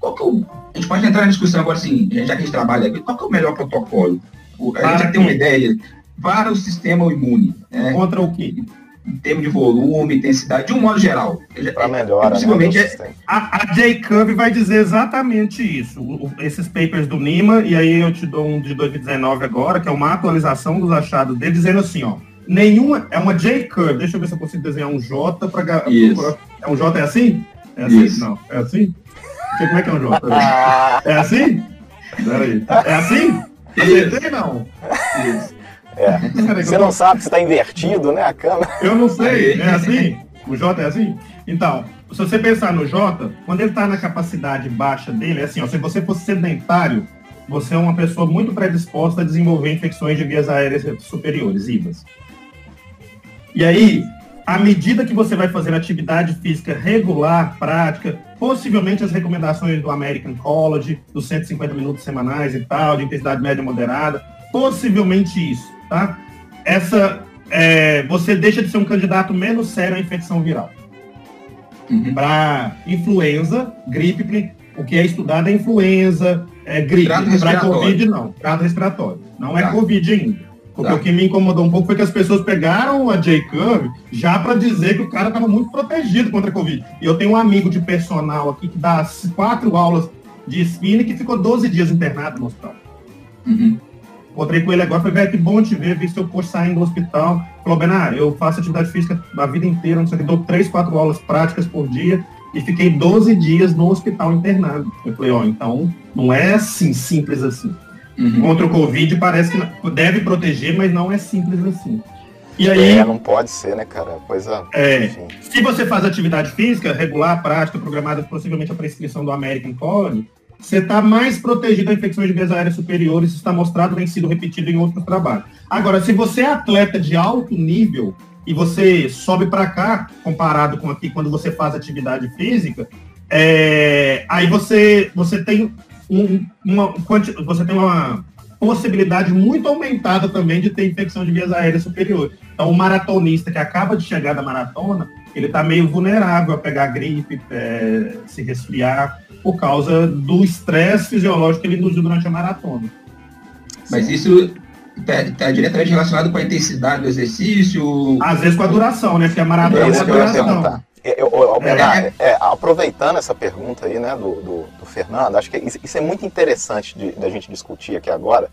Speaker 1: qual que é o, a gente pode entrar na discussão agora, assim, já que a gente trabalha aqui, qual que é o melhor protocolo? O, a gente já tem uma ideia para o sistema imune. Né?
Speaker 3: Contra o quê?
Speaker 1: Em termos de volume, intensidade, de um modo geral.
Speaker 2: Para melhor.
Speaker 3: Possivelmente né, é, a, a J-Curve vai dizer exatamente isso. O, esses papers do NIMA, e aí eu te dou um de 2019 agora, que é uma atualização dos achados dele, dizendo assim, ó, nenhuma. É uma J-curve. Deixa eu ver se eu consigo desenhar um J para. É um J é assim? É assim? Isso. Não. É assim? Como é que é um J? [laughs] É assim? Peraí. É assim? Acertei não?
Speaker 2: Isso. É. [laughs] Você não sabe se está invertido, né, a câmera?
Speaker 3: Eu não sei. É assim? O J é assim? Então, se você pensar no J, quando ele está na capacidade baixa dele, é assim, ó, se você fosse sedentário, você é uma pessoa muito predisposta a desenvolver infecções de vias aéreas superiores, IVAs. E aí, à medida que você vai fazer atividade física regular, prática, possivelmente as recomendações do American College, dos 150 minutos semanais e tal, de intensidade média moderada, possivelmente isso, tá? Essa, é, você deixa de ser um candidato menos sério à infecção viral. Uhum. Para influenza, gripe, o que é estudado é influenza, é gripe. Para Covid, não. Trato respiratório. Não é tá. Covid ainda. Porque tá. o que me incomodou um pouco foi que as pessoas pegaram a J-Curve já para dizer que o cara estava muito protegido contra a Covid. E eu tenho um amigo de personal aqui que dá quatro aulas de spinning que ficou 12 dias internado no hospital. Uhum. Encontrei com ele agora, falei, velho, que bom te ver, vi seu post saindo do hospital. Falou, Benar, eu faço atividade física a vida inteira, não sei o que, dou três, quatro aulas práticas por dia e fiquei 12 dias no hospital internado. Eu falei, ó, oh, então não é assim, simples assim. Uhum. Contra o Covid parece que deve proteger, mas não é simples assim.
Speaker 2: E aí, é, não pode ser, né, cara? Coisa.
Speaker 3: É, se você faz atividade física regular, prática, programada, possivelmente a prescrição do American College, você está mais protegido da infecções de vias aéreas superiores, isso está mostrado, tem sido repetido em outros trabalhos. Agora, se você é atleta de alto nível e você sobe para cá, comparado com aqui quando você faz atividade física, é, aí você, você tem um, uma, você tem uma possibilidade muito aumentada também de ter infecção de vias aéreas superiores. Então, o maratonista que acaba de chegar da maratona, ele está meio vulnerável a pegar gripe, é, se resfriar, por causa do estresse fisiológico que ele induziu durante a maratona.
Speaker 1: Mas isso está tá diretamente relacionado com a intensidade do exercício?
Speaker 3: Às vezes com a duração, né? Porque a maratona é, é a duração.
Speaker 2: Eu, eu, é, é, aproveitando essa pergunta aí, né, do, do, do Fernando, acho que isso, isso, é muito interessante de, de, a gente discutir aqui agora,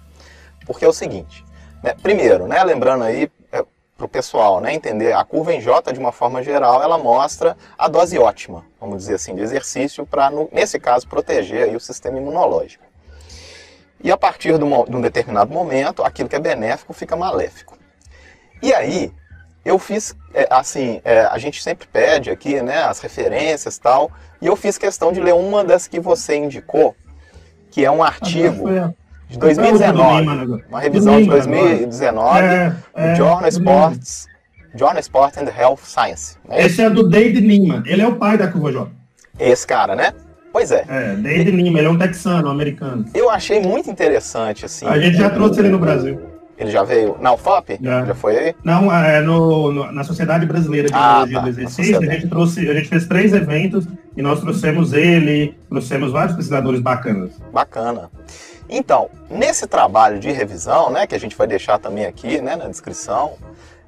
Speaker 2: porque é o seguinte, né, primeiro, né, lembrando aí é, para o pessoal né, entender, a curva em J, de uma forma geral, ela mostra a dose ótima, vamos dizer assim, de exercício para, nesse caso, proteger aí o sistema imunológico. E a partir de, uma, de um determinado momento, aquilo que é benéfico fica maléfico. E aí, eu fiz, é, assim, é, a gente sempre pede aqui, né, as referências e tal, e eu fiz questão de ler uma das que você indicou, que é um artigo de 2019, uma revisão de 2019, é, é, Journal Sports, Journal Sport and Health Science.
Speaker 3: Né? Esse é do Dave Nima, ele é o pai da curva J.
Speaker 2: Esse cara, né? Pois é.
Speaker 3: É, Dave Nima, ele é um texano, um americano.
Speaker 2: Eu achei muito interessante, assim.
Speaker 3: A gente já trouxe ele no Brasil.
Speaker 2: Ele já veio na UFOP? Já, já foi aí?
Speaker 3: Não, é no, no, na Sociedade Brasileira de ah, Biologia tá, do Exercício, a gente trouxe, a gente fez três eventos e nós trouxemos ele, trouxemos vários pesquisadores bacanas.
Speaker 2: Bacana. Então, nesse trabalho de revisão, né, que a gente vai deixar também aqui, né, na descrição,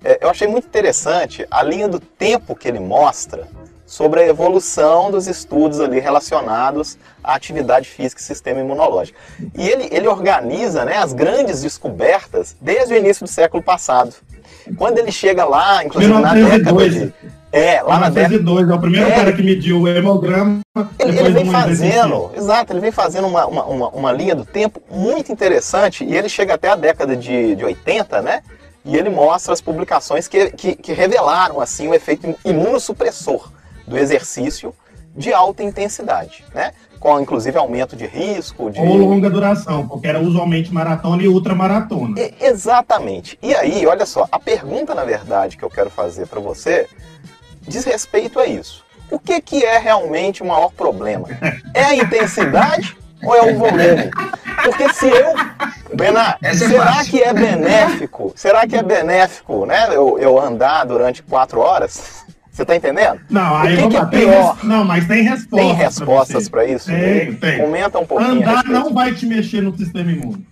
Speaker 2: é, eu achei muito interessante a linha do tempo que ele mostra sobre a evolução dos estudos ali relacionados à atividade física e sistema imunológico. E ele, ele organiza né, as grandes descobertas desde o início do século passado. Quando ele chega lá, inclusive na década de...
Speaker 3: É, lá na década... é o primeiro é, cara que mediu o hemograma.
Speaker 2: Ele, ele vem fazendo, exato, ele vem fazendo uma, uma, uma, uma, linha do tempo muito interessante e ele chega até a década de, de 80, né? E ele mostra as publicações que, que, que revelaram assim o efeito imunossupressor do exercício de alta intensidade, né? Com inclusive aumento de risco. De...
Speaker 3: Ou longa duração, porque era usualmente maratona e ultramaratona.
Speaker 2: E, exatamente. E aí, olha só, a pergunta, na verdade, que eu quero fazer para você diz respeito a isso. O que, que é realmente o maior problema? É a intensidade [laughs] ou é o volume? Porque se eu. Bená, é será que é benéfico? Será que é benéfico, né? Eu, eu andar durante quatro horas? Você está entendendo?
Speaker 3: Não, aí o que, que é pior? Não, mas tem respostas.
Speaker 2: Tem respostas para isso?
Speaker 3: Tem, tem.
Speaker 2: Comenta um pouquinho.
Speaker 3: Andar não vai te mexer no sistema imune.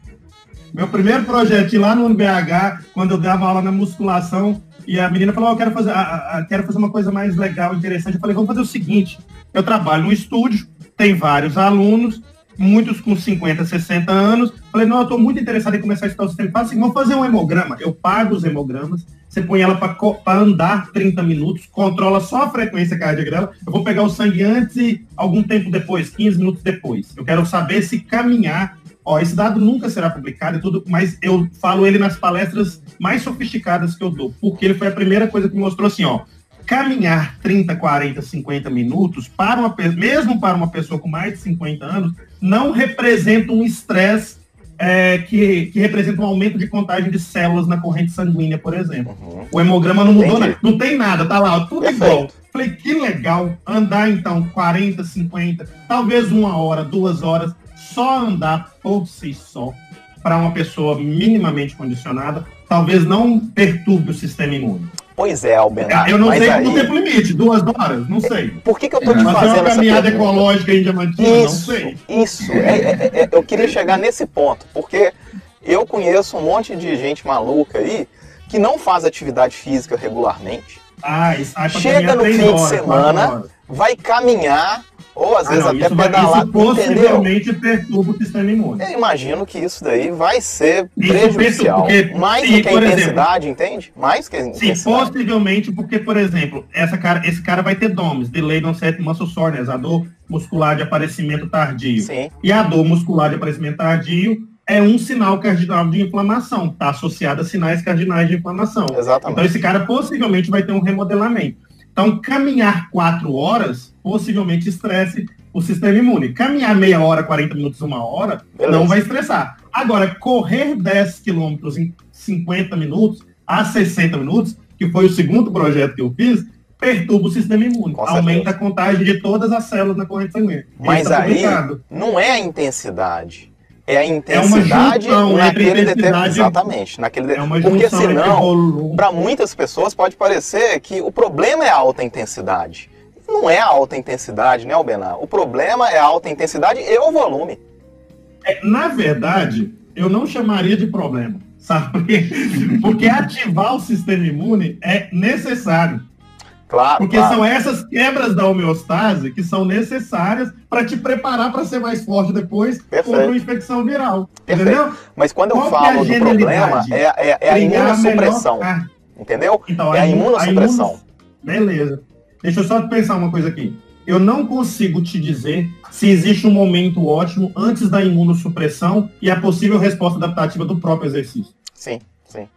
Speaker 3: Meu primeiro projeto lá no BH, quando eu dava aula na musculação, e a menina falou, oh, eu quero fazer, a, a, quero fazer uma coisa mais legal, interessante. Eu falei, vamos fazer o seguinte, eu trabalho no estúdio, tem vários alunos, muitos com 50, 60 anos. Falei, não, eu estou muito interessado em começar a estudar o sistema. Fala assim, vamos fazer um hemograma. Eu pago os hemogramas, você põe ela para andar 30 minutos, controla só a frequência cardíaca dela. Eu vou pegar o sangue antes e algum tempo depois, 15 minutos depois. Eu quero saber se caminhar. Ó, esse dado nunca será publicado e tudo, mas eu falo ele nas palestras mais sofisticadas que eu dou, porque ele foi a primeira coisa que mostrou assim, ó, caminhar 30, 40, 50 minutos, para uma, mesmo para uma pessoa com mais de 50 anos, não representa um estresse é, que, que, representa um aumento de contagem de células na corrente sanguínea, por exemplo. Uhum. O hemograma não mudou nada. Não tem nada, tá lá, tudo Perfeito. igual. Falei, que legal andar então 40, 50, talvez uma hora, duas horas, só andar por si só, para uma pessoa minimamente condicionada, talvez não perturbe o sistema imune.
Speaker 2: Pois é, Albenar.
Speaker 3: Eu não sei aí... no tempo limite, duas horas, não sei.
Speaker 2: Por que, que eu tô te Mas fazendo é
Speaker 3: uma caminhada ecológica em Diamantina,
Speaker 2: isso,
Speaker 3: não sei.
Speaker 2: Isso, é, é, é, eu queria chegar nesse ponto, porque eu conheço um monte de gente maluca aí que não faz atividade física regularmente.
Speaker 3: Ah,
Speaker 2: Chega no fim horas, de semana, vai caminhar ou às ah, vezes não, até pedalar,
Speaker 3: isso possivelmente perturba o sistema imune.
Speaker 2: Eu imagino que isso daí vai ser isso prejudicial. Porque, mais do que a intensidade, exemplo, entende? Mais que a intensidade.
Speaker 3: Sim, possivelmente porque, por exemplo, essa cara, esse cara vai ter DOMS, Delayed Onset Muscle Soreness, a dor muscular de aparecimento tardio.
Speaker 2: Sim.
Speaker 3: E a dor muscular de aparecimento tardio é um sinal cardinal de inflamação, está associado a sinais cardinais de inflamação.
Speaker 2: Exatamente.
Speaker 3: Então esse cara possivelmente vai ter um remodelamento. Então, caminhar quatro horas possivelmente estresse o sistema imune. Caminhar meia hora, 40 minutos, uma hora, Beleza. não vai estressar. Agora, correr 10 quilômetros em 50 minutos a 60 minutos, que foi o segundo projeto que eu fiz, perturba o sistema imune. Aumenta a contagem de todas as células na corrente sanguínea.
Speaker 2: Mas tá aí não é a intensidade é a intensidade é naquele determinado. Exatamente, naquele
Speaker 3: é
Speaker 2: Porque senão, para muitas pessoas pode parecer que o problema é a alta intensidade. Não é a alta intensidade, né, Albenar? O problema é a alta intensidade e o volume.
Speaker 3: É, na verdade, eu não chamaria de problema, sabe? [laughs] Porque ativar o sistema imune é necessário.
Speaker 2: Claro.
Speaker 3: Porque
Speaker 2: claro.
Speaker 3: são essas quebras da homeostase que são necessárias para te preparar para ser mais forte depois Perfeito. contra uma infecção viral. Perfeito. Entendeu?
Speaker 2: Mas quando Qual eu falo é do problema, é, é, é a imunossupressão. A entendeu?
Speaker 3: Então,
Speaker 2: é a imunossupressão. A imunos...
Speaker 3: Beleza. Deixa eu só pensar uma coisa aqui. Eu não consigo te dizer se existe um momento ótimo antes da imunossupressão e a possível resposta adaptativa do próprio exercício.
Speaker 2: Sim, sim.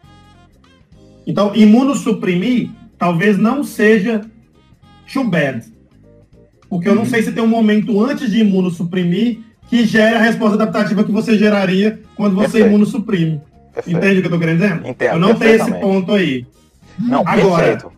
Speaker 3: Então, imunossuprimir talvez não seja too bad. Porque eu não uhum. sei se tem um momento antes de imunossuprimir que gera a resposta adaptativa que você geraria quando você Perfeito. imunossuprime. Perfeito. Entende o que eu estou querendo dizer?
Speaker 2: Entendo,
Speaker 3: eu não tenho esse ponto aí.
Speaker 2: Não,
Speaker 3: Agora,
Speaker 2: perfeito.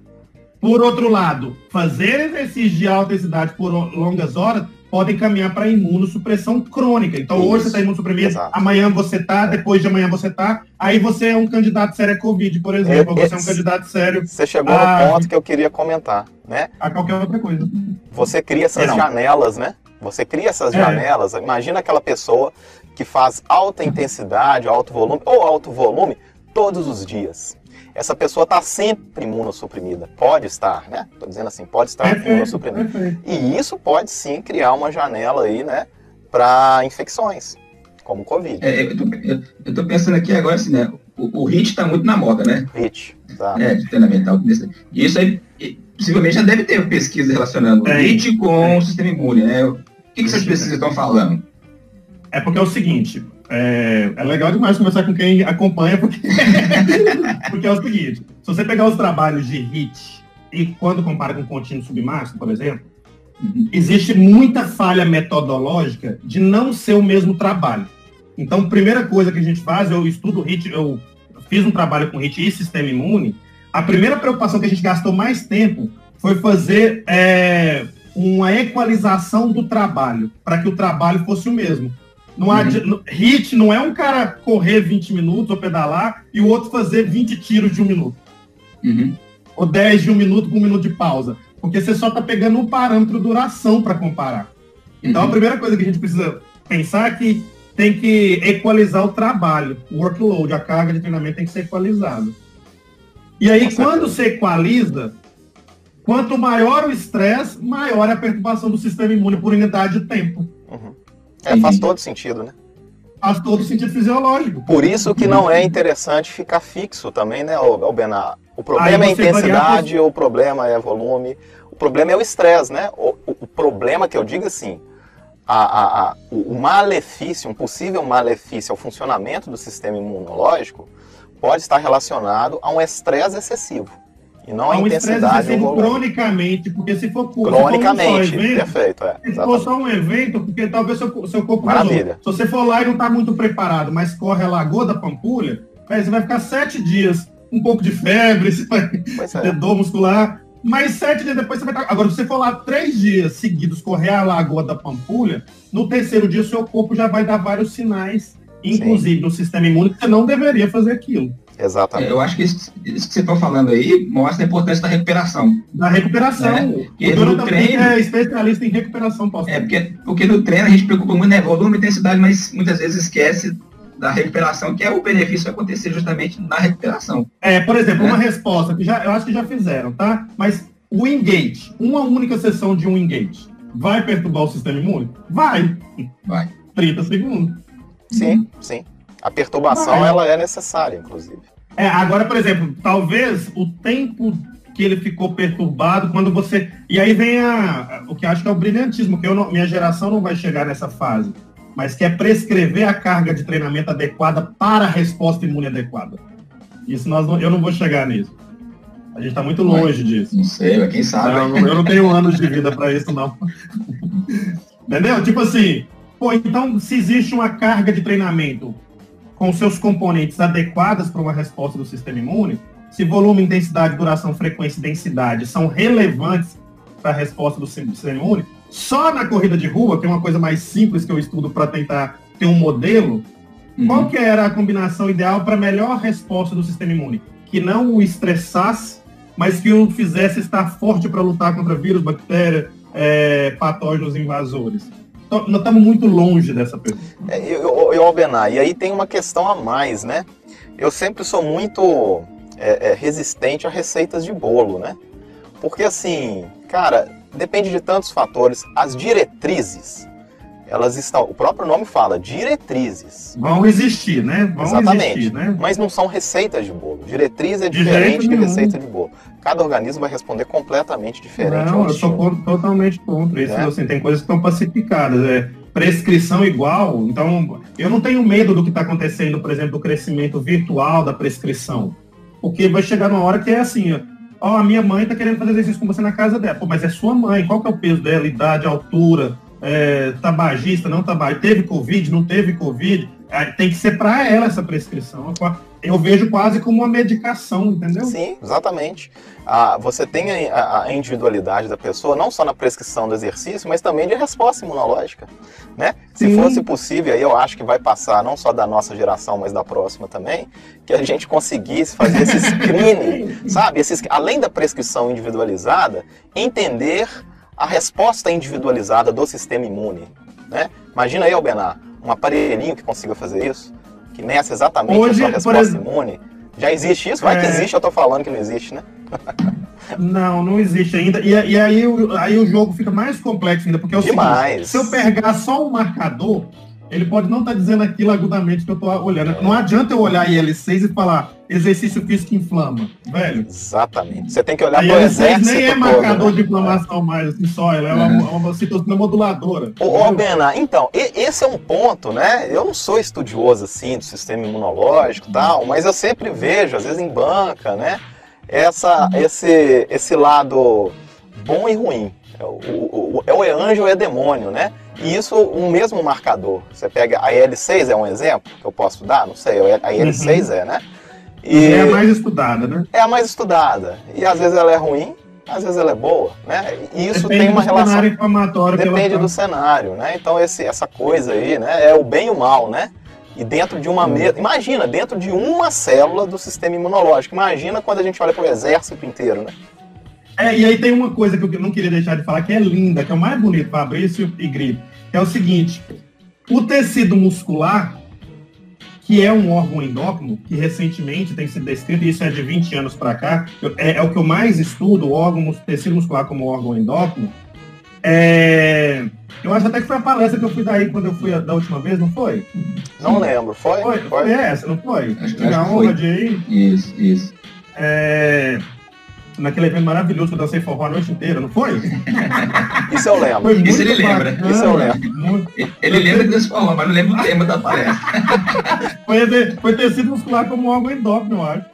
Speaker 3: por outro lado, fazer exercício de alta intensidade por longas horas podem caminhar para imunossupressão crônica. Então, Isso. hoje você está imunossuprimido, Exato. amanhã você está, depois de amanhã você está, aí você é um candidato sério a Covid, por exemplo, ou você é um candidato sério
Speaker 2: Você chegou a... no ponto que eu queria comentar, né?
Speaker 3: A qualquer outra coisa.
Speaker 2: Você cria essas Não. janelas, né? Você cria essas é. janelas. Imagina aquela pessoa que faz alta intensidade, alto volume ou alto volume todos os dias. Essa pessoa está sempre imunossuprimida. Pode estar, né? Estou dizendo assim, pode estar
Speaker 3: Perfeito,
Speaker 2: imunossuprimida.
Speaker 3: perfeito.
Speaker 2: E isso pode sim criar uma janela aí, né, para infecções, como o Covid.
Speaker 1: É, eu, tô, eu- tô pensando aqui agora assim, né? O, o HIT está muito na moda, né?
Speaker 2: HIT, tá?
Speaker 1: É, de treinamento. tal. E isso aí, possivelmente já deve ter pesquisa relacionando o
Speaker 3: Tem.
Speaker 1: HIT com o sistema imune, né? O que, que essas pesquisas estão falando?
Speaker 3: É porque é o seguinte, é, é legal demais conversar com quem acompanha, porque, [laughs] porque é o seguinte, se você pegar os trabalhos de HIT e quando compara com contínuo submáximo, por exemplo, existe muita falha metodológica de não ser o mesmo trabalho. Então, primeira coisa que a gente faz, eu estudo HIT, eu fiz um trabalho com HIT e sistema imune, a primeira preocupação que a gente gastou mais tempo foi fazer é, uma equalização do trabalho, para que o trabalho fosse o mesmo. Não
Speaker 1: Uhum.
Speaker 3: adi- no- HIT não é um cara correr 20 minutos ou pedalar e o outro fazer 20 tiros de um minuto
Speaker 1: Uhum.
Speaker 3: ou 10 de um minuto com um minuto de pausa. Porque você só está pegando um parâmetro duração para comparar. Então a
Speaker 1: Uhum.
Speaker 3: primeira coisa que a gente precisa pensar é que tem que equalizar o trabalho, o workload, a carga de treinamento tem que ser equalizada. E aí,
Speaker 2: certeza.
Speaker 3: quando você equaliza, quanto maior o estresse, maior é a perturbação do sistema imune por unidade de tempo.
Speaker 2: Uhum. É, faz todo sentido, né?
Speaker 3: Faz todo sentido fisiológico.
Speaker 2: Por isso que não é interessante ficar fixo também, né, Albenar? O problema é intensidade, o problema é volume, o problema é o estresse, né? O, o- o problema que eu digo assim, a- a- a- o malefício, um possível malefício ao funcionamento do sistema imunológico pode estar relacionado a um estresse excessivo e não a
Speaker 3: um estresse
Speaker 2: intensidade volume.
Speaker 3: cronicamente, porque se for, se for um
Speaker 2: Cronicamente,
Speaker 3: evento,
Speaker 2: perfeito, é.
Speaker 3: Se for só um evento, porque talvez seu, seu corpo
Speaker 2: Maravilha.
Speaker 3: Se você for lá e não está muito preparado, mas corre a lagoa da Pampulha, aí você vai ficar sete dias, um pouco de febre, [laughs] você vai
Speaker 2: Pois
Speaker 3: ter
Speaker 2: é.
Speaker 3: dor muscular, mas sete dias depois você vai estar. Agora, se você for lá três dias seguidos correr a lagoa da Pampulha, no terceiro dia seu corpo já vai dar vários sinais, inclusive no sistema imune, que você não deveria fazer aquilo.
Speaker 1: É,
Speaker 2: Exatamente.
Speaker 1: eu acho que isso, isso que você está falando aí mostra a importância da recuperação.
Speaker 3: Da recuperação.
Speaker 1: Porque
Speaker 3: o Jonathan
Speaker 1: no treino-
Speaker 3: é especialista em recuperação
Speaker 1: É, porque, porque no treino a gente preocupa muito, né? Volume e intensidade, mas muitas vezes esquece da recuperação, que é o benefício acontecer justamente na recuperação.
Speaker 3: É, por exemplo,
Speaker 1: Né?
Speaker 3: uma resposta que já, eu acho que já fizeram, tá? Mas o engage, uma única sessão de um engage, vai perturbar o sistema imune? Vai.
Speaker 1: Vai.
Speaker 3: 30 segundos.
Speaker 2: Sim, sim. A perturbação ela é necessária, inclusive.
Speaker 3: É, agora, por exemplo, talvez o tempo que ele ficou perturbado quando você. E aí vem a, o que eu acho que é o brilhantismo, que eu não- minha geração não vai chegar nessa fase, mas que é prescrever a carga de treinamento adequada para a resposta imune adequada. Isso nós não- eu não vou chegar nisso. A gente está muito longe disso.
Speaker 1: Não sei, mas quem sabe.
Speaker 3: Não, não, eu não tenho anos de vida para isso, não. [laughs] Entendeu? Tipo assim, pô, então se existe uma carga de treinamento com seus componentes adequadas para uma resposta do sistema imune, se volume, intensidade, duração, frequência e densidade são relevantes para a resposta do sistema imune, só na corrida de rua, que é uma coisa mais simples que eu estudo para tentar ter um modelo,
Speaker 1: Uhum.
Speaker 3: qual que era a combinação ideal para melhor resposta do sistema imune? Que não o estressasse, mas que o fizesse estar forte para lutar contra vírus, bactérias, é, patógenos invasores. Então, nós estamos muito longe dessa pergunta.
Speaker 2: É, eu, eu, Albenar, e aí tem uma questão a mais, né? Eu sempre sou muito é, é, resistente a receitas de bolo, né? Porque assim, cara, depende de tantos fatores. As diretrizes, elas estão, o próprio nome fala, diretrizes.
Speaker 3: Vão existir, né? Vão
Speaker 2: Exatamente.
Speaker 3: existir, né?
Speaker 2: Mas não são receitas de bolo. Diretriz é
Speaker 3: De
Speaker 2: diferente de
Speaker 3: nenhum.
Speaker 2: receita de bolo. Cada organismo vai responder completamente diferente
Speaker 3: Não, eu sou
Speaker 2: estímulo.
Speaker 3: totalmente contra isso.
Speaker 2: É.
Speaker 3: Assim, tem coisas que estão pacificadas. É, prescrição igual. Então, eu não tenho medo do que está acontecendo, por exemplo, do crescimento virtual da prescrição. Porque vai chegar uma hora que é assim, ó, ó, a minha mãe está querendo fazer exercício com você na casa dela. Pô, mas é sua mãe, qual que é o peso dela, idade, altura, é, tabagista, não tabagista, teve Covid, não teve Covid. Aí tem que ser para ela essa prescrição. Eu vejo quase como uma medicação, entendeu?
Speaker 2: Sim, exatamente. Ah, você tem a, a individualidade da pessoa, não só na prescrição do exercício, mas também de resposta imunológica. Né? Se
Speaker 3: Sim.
Speaker 2: fosse possível, aí eu acho que vai passar não só da nossa geração, mas da próxima também, que a gente conseguisse fazer esse [laughs] screening, sabe? Esses, além da prescrição individualizada, entender a resposta individualizada do sistema imune. Né? Imagina aí, Albenar, um aparelhinho que consiga fazer isso, que meça exatamente
Speaker 3: Hoje,
Speaker 2: a sua resposta
Speaker 3: exemplo-
Speaker 2: imune. Já existe isso? Vai é... que existe, eu tô falando que não existe, né? [laughs]
Speaker 3: Não, não existe ainda. E, e aí, aí o jogo fica mais complexo ainda, porque é o Demais. seguinte, se eu pegar só um marcador, ele pode não estar tá dizendo aquilo agudamente que eu estou olhando. Não adianta eu olhar IL6 e falar exercício físico inflama, velho.
Speaker 2: Exatamente. Você tem que olhar para o exército
Speaker 3: nem é marcador todo, né? de inflamação mais, assim, só. Ela é, uma, é. uma citocina moduladora.
Speaker 2: Ô, ô Bena, então, esse é um ponto, né? Eu não sou estudioso, assim, do sistema imunológico e tal, mas eu sempre vejo, às vezes em banca, né? Essa, esse, esse lado bom e ruim. É o, o, o, é o anjo ou é demônio, né? E isso, um mesmo marcador. Você pega a IL6 é um exemplo que eu posso dar? Não sei, a IL6 uhum. é, né?
Speaker 3: E é a mais estudada, né?
Speaker 2: É a mais estudada. E às vezes ela é ruim, às vezes ela é boa, né? E isso Depende tem uma relação. Depende tá. do cenário, né? Então esse, essa coisa aí, né? É o bem e o mal, né? E dentro de uma mesa. Imagina, dentro de uma célula do sistema imunológico. Imagina quando a gente olha para o exército inteiro, né?
Speaker 3: É, e aí tem uma coisa que eu não queria deixar de falar, que é linda, que é o mais bonito, Fabrício e Grito, que é o seguinte: o tecido muscular, que é um órgão endócrino, que recentemente tem sido descrito, e isso é de 20 anos para cá, é, é, o que eu mais estudo, o órgão, o tecido muscular como órgão endócrino. É, eu acho até que foi a palestra que eu fui daí quando eu fui da última vez, não foi?
Speaker 2: Não lembro, foi?
Speaker 3: Foi, foi? foi essa, não foi?
Speaker 1: Acho, acho que foi. De ir. Isso, isso.
Speaker 3: É, naquele evento maravilhoso que eu dancei forró a noite inteira, não foi?
Speaker 2: Isso eu lembro.
Speaker 1: Foi Isso ele lembra.
Speaker 2: Bacana, Isso eu lembro. Muito...
Speaker 1: Ele lembra que desse forró, mas não lembra o tema da palestra.
Speaker 3: foi, foi tecido muscular como algo endócrino, eu acho.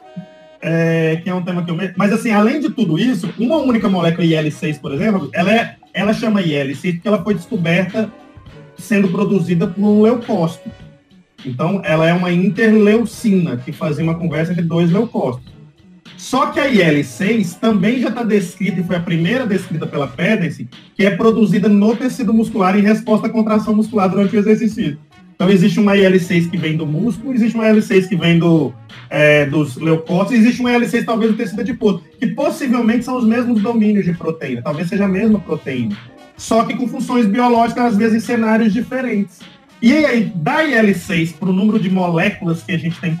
Speaker 3: É, que é um tema que eu... Mas assim, além de tudo isso, uma única molécula IL-6, por exemplo, ela, é, ela chama IL-6 porque ela foi descoberta sendo produzida por um leucócito. Então, ela é uma interleucina, que fazia uma conversa entre dois leucócitos. Só que a IL-6 também já está descrita, e foi a primeira descrita pela Pedersen, que é produzida no tecido muscular em resposta à contração muscular durante o exercício. Então existe uma IL-6 que vem do músculo, existe uma IL-6 que vem do, é, dos leucócitos, existe uma IL-6 talvez do tecido adiposo, que possivelmente são os mesmos domínios de proteína, talvez seja a mesma proteína, só que com funções biológicas, às vezes em cenários diferentes. E aí, da IL-6 para o número de moléculas que a gente tem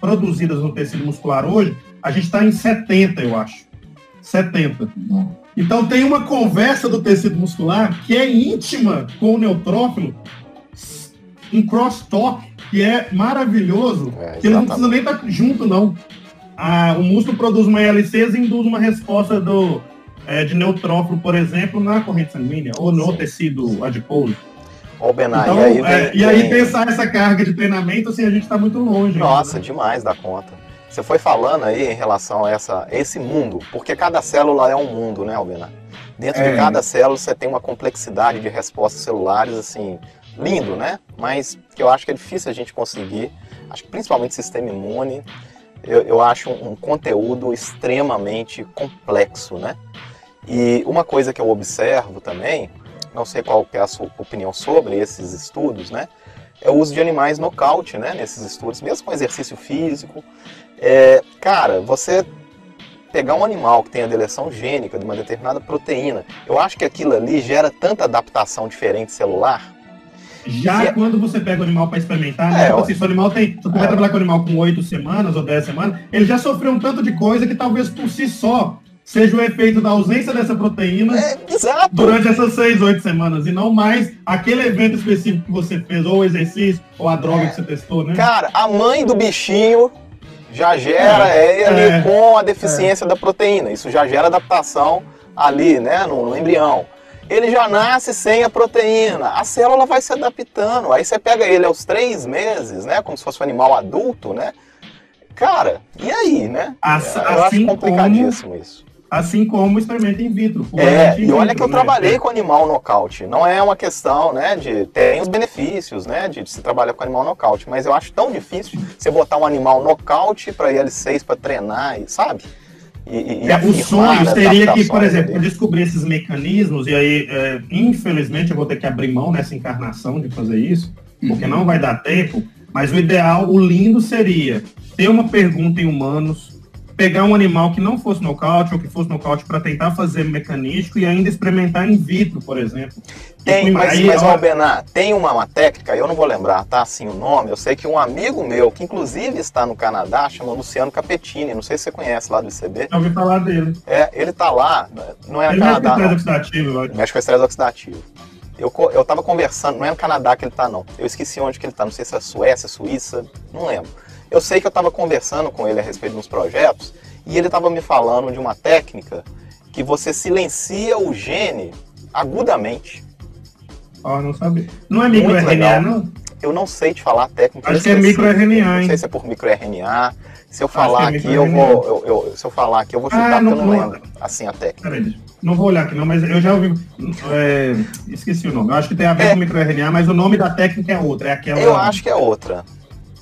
Speaker 3: produzidas no tecido muscular hoje, a gente está em 70, eu acho. 70. Então tem uma conversa do tecido muscular que é íntima com o neutrófilo, um crosstalk que é maravilhoso, é, que não precisa nem estar tá junto, não. Ah, o músculo produz uma IL-6 e induz uma resposta do, é, de neutrófilo, por exemplo, na corrente sanguínea ou no Sim. tecido adiposo.
Speaker 2: Ó, Benar, então, e aí,
Speaker 3: vem, é, e aí pensar essa carga de treinamento, assim, a gente está muito longe.
Speaker 2: Nossa, ainda. demais da conta. Você foi falando aí em relação a essa, esse mundo, porque cada célula é um mundo, né, Albenar? Dentro é. de cada célula você tem uma complexidade de respostas celulares, assim, lindo, né? Mas que eu acho que é difícil a gente conseguir, acho que principalmente sistema imune, eu, eu acho um, um conteúdo extremamente complexo, né? E uma coisa que eu observo também, não sei qual é a sua opinião sobre esses estudos, né? É o uso de animais nocaute, né? Nesses estudos, mesmo com exercício físico. É, cara, você pegar um animal que tem a deleção gênica de uma determinada proteína, eu acho que aquilo ali gera tanta adaptação diferente celular.
Speaker 3: Já é... quando você pega o animal para experimentar, né? é, tipo assim, se o animal tem. Se você vai é. trabalhar com o animal com oito semanas ou dez semanas, ele já sofreu um tanto de coisa que talvez por si só seja o efeito da ausência dessa proteína
Speaker 2: é,
Speaker 3: durante essas seis, oito semanas, e não mais aquele evento específico que você fez, ou o exercício, ou a droga é. que você testou, né?
Speaker 2: Cara, a mãe do bichinho já gera é, ele é, com a deficiência é. da proteína. Isso já gera adaptação ali, né, no, no embrião. Ele já nasce sem a proteína. A célula vai se adaptando. Aí você pega ele aos três meses, né, como se fosse um animal adulto, né? Cara, e aí, né?
Speaker 3: Assim, Eu acho complicadíssimo como... isso. Assim como o experimento in vitro.
Speaker 2: É, e olha que eu né? trabalhei com animal nocaute. Não é uma questão, né, de... Tem os benefícios, né, de, de se trabalhar com animal nocaute, mas eu acho tão difícil você botar um animal nocaute para IL-6 para treinar, sabe?
Speaker 3: E, e é, o sonho seria que, por exemplo, eu descobrir esses mecanismos, e aí, é, infelizmente, eu vou ter que abrir mão nessa encarnação de fazer isso, porque uhum. não vai dar tempo, mas o ideal, o lindo seria ter uma pergunta em humanos pegar um animal que não fosse nocaute ou que fosse nocaute para tentar fazer mecanístico e ainda experimentar in vitro, por exemplo.
Speaker 2: Tem, mas, aí, mas Albenar, tem uma, uma, técnica, eu não vou lembrar, tá, assim, o nome, eu sei que um amigo meu, que inclusive está no Canadá, chama Luciano Capetini, não sei se você conhece lá do ICB.
Speaker 3: Eu ouvi falar dele.
Speaker 2: É, ele tá lá, não é no
Speaker 3: ele
Speaker 2: Canadá,
Speaker 3: mexe com estresse oxidativo,
Speaker 2: Mexe com estresse oxidativo. Eu, eu tava conversando, não é no Canadá que ele tá, não. Eu esqueci onde que ele tá, não sei se é Suécia, Suíça, não lembro. Eu sei que eu tava conversando com ele a respeito uns projetos, e ele tava me falando de uma técnica que você silencia o gene agudamente.
Speaker 3: Ó, oh, não sabia. Não é microRNA, não?
Speaker 2: Eu não sei te falar a técnica.
Speaker 3: Acho que é microRNA,
Speaker 2: Não sei se é por microRNA. Se eu falar é aqui, eu vou. Eu, eu, se eu falar aqui, eu vou chutar ah, não, porque eu não lembro. Assim a técnica. Peraí,
Speaker 3: não vou olhar aqui, não, mas eu já ouvi. É, esqueci o nome. Eu acho que tem a ver é. com microRNA, mas o nome da técnica é outra. É aquela.
Speaker 2: Eu acho que é outra.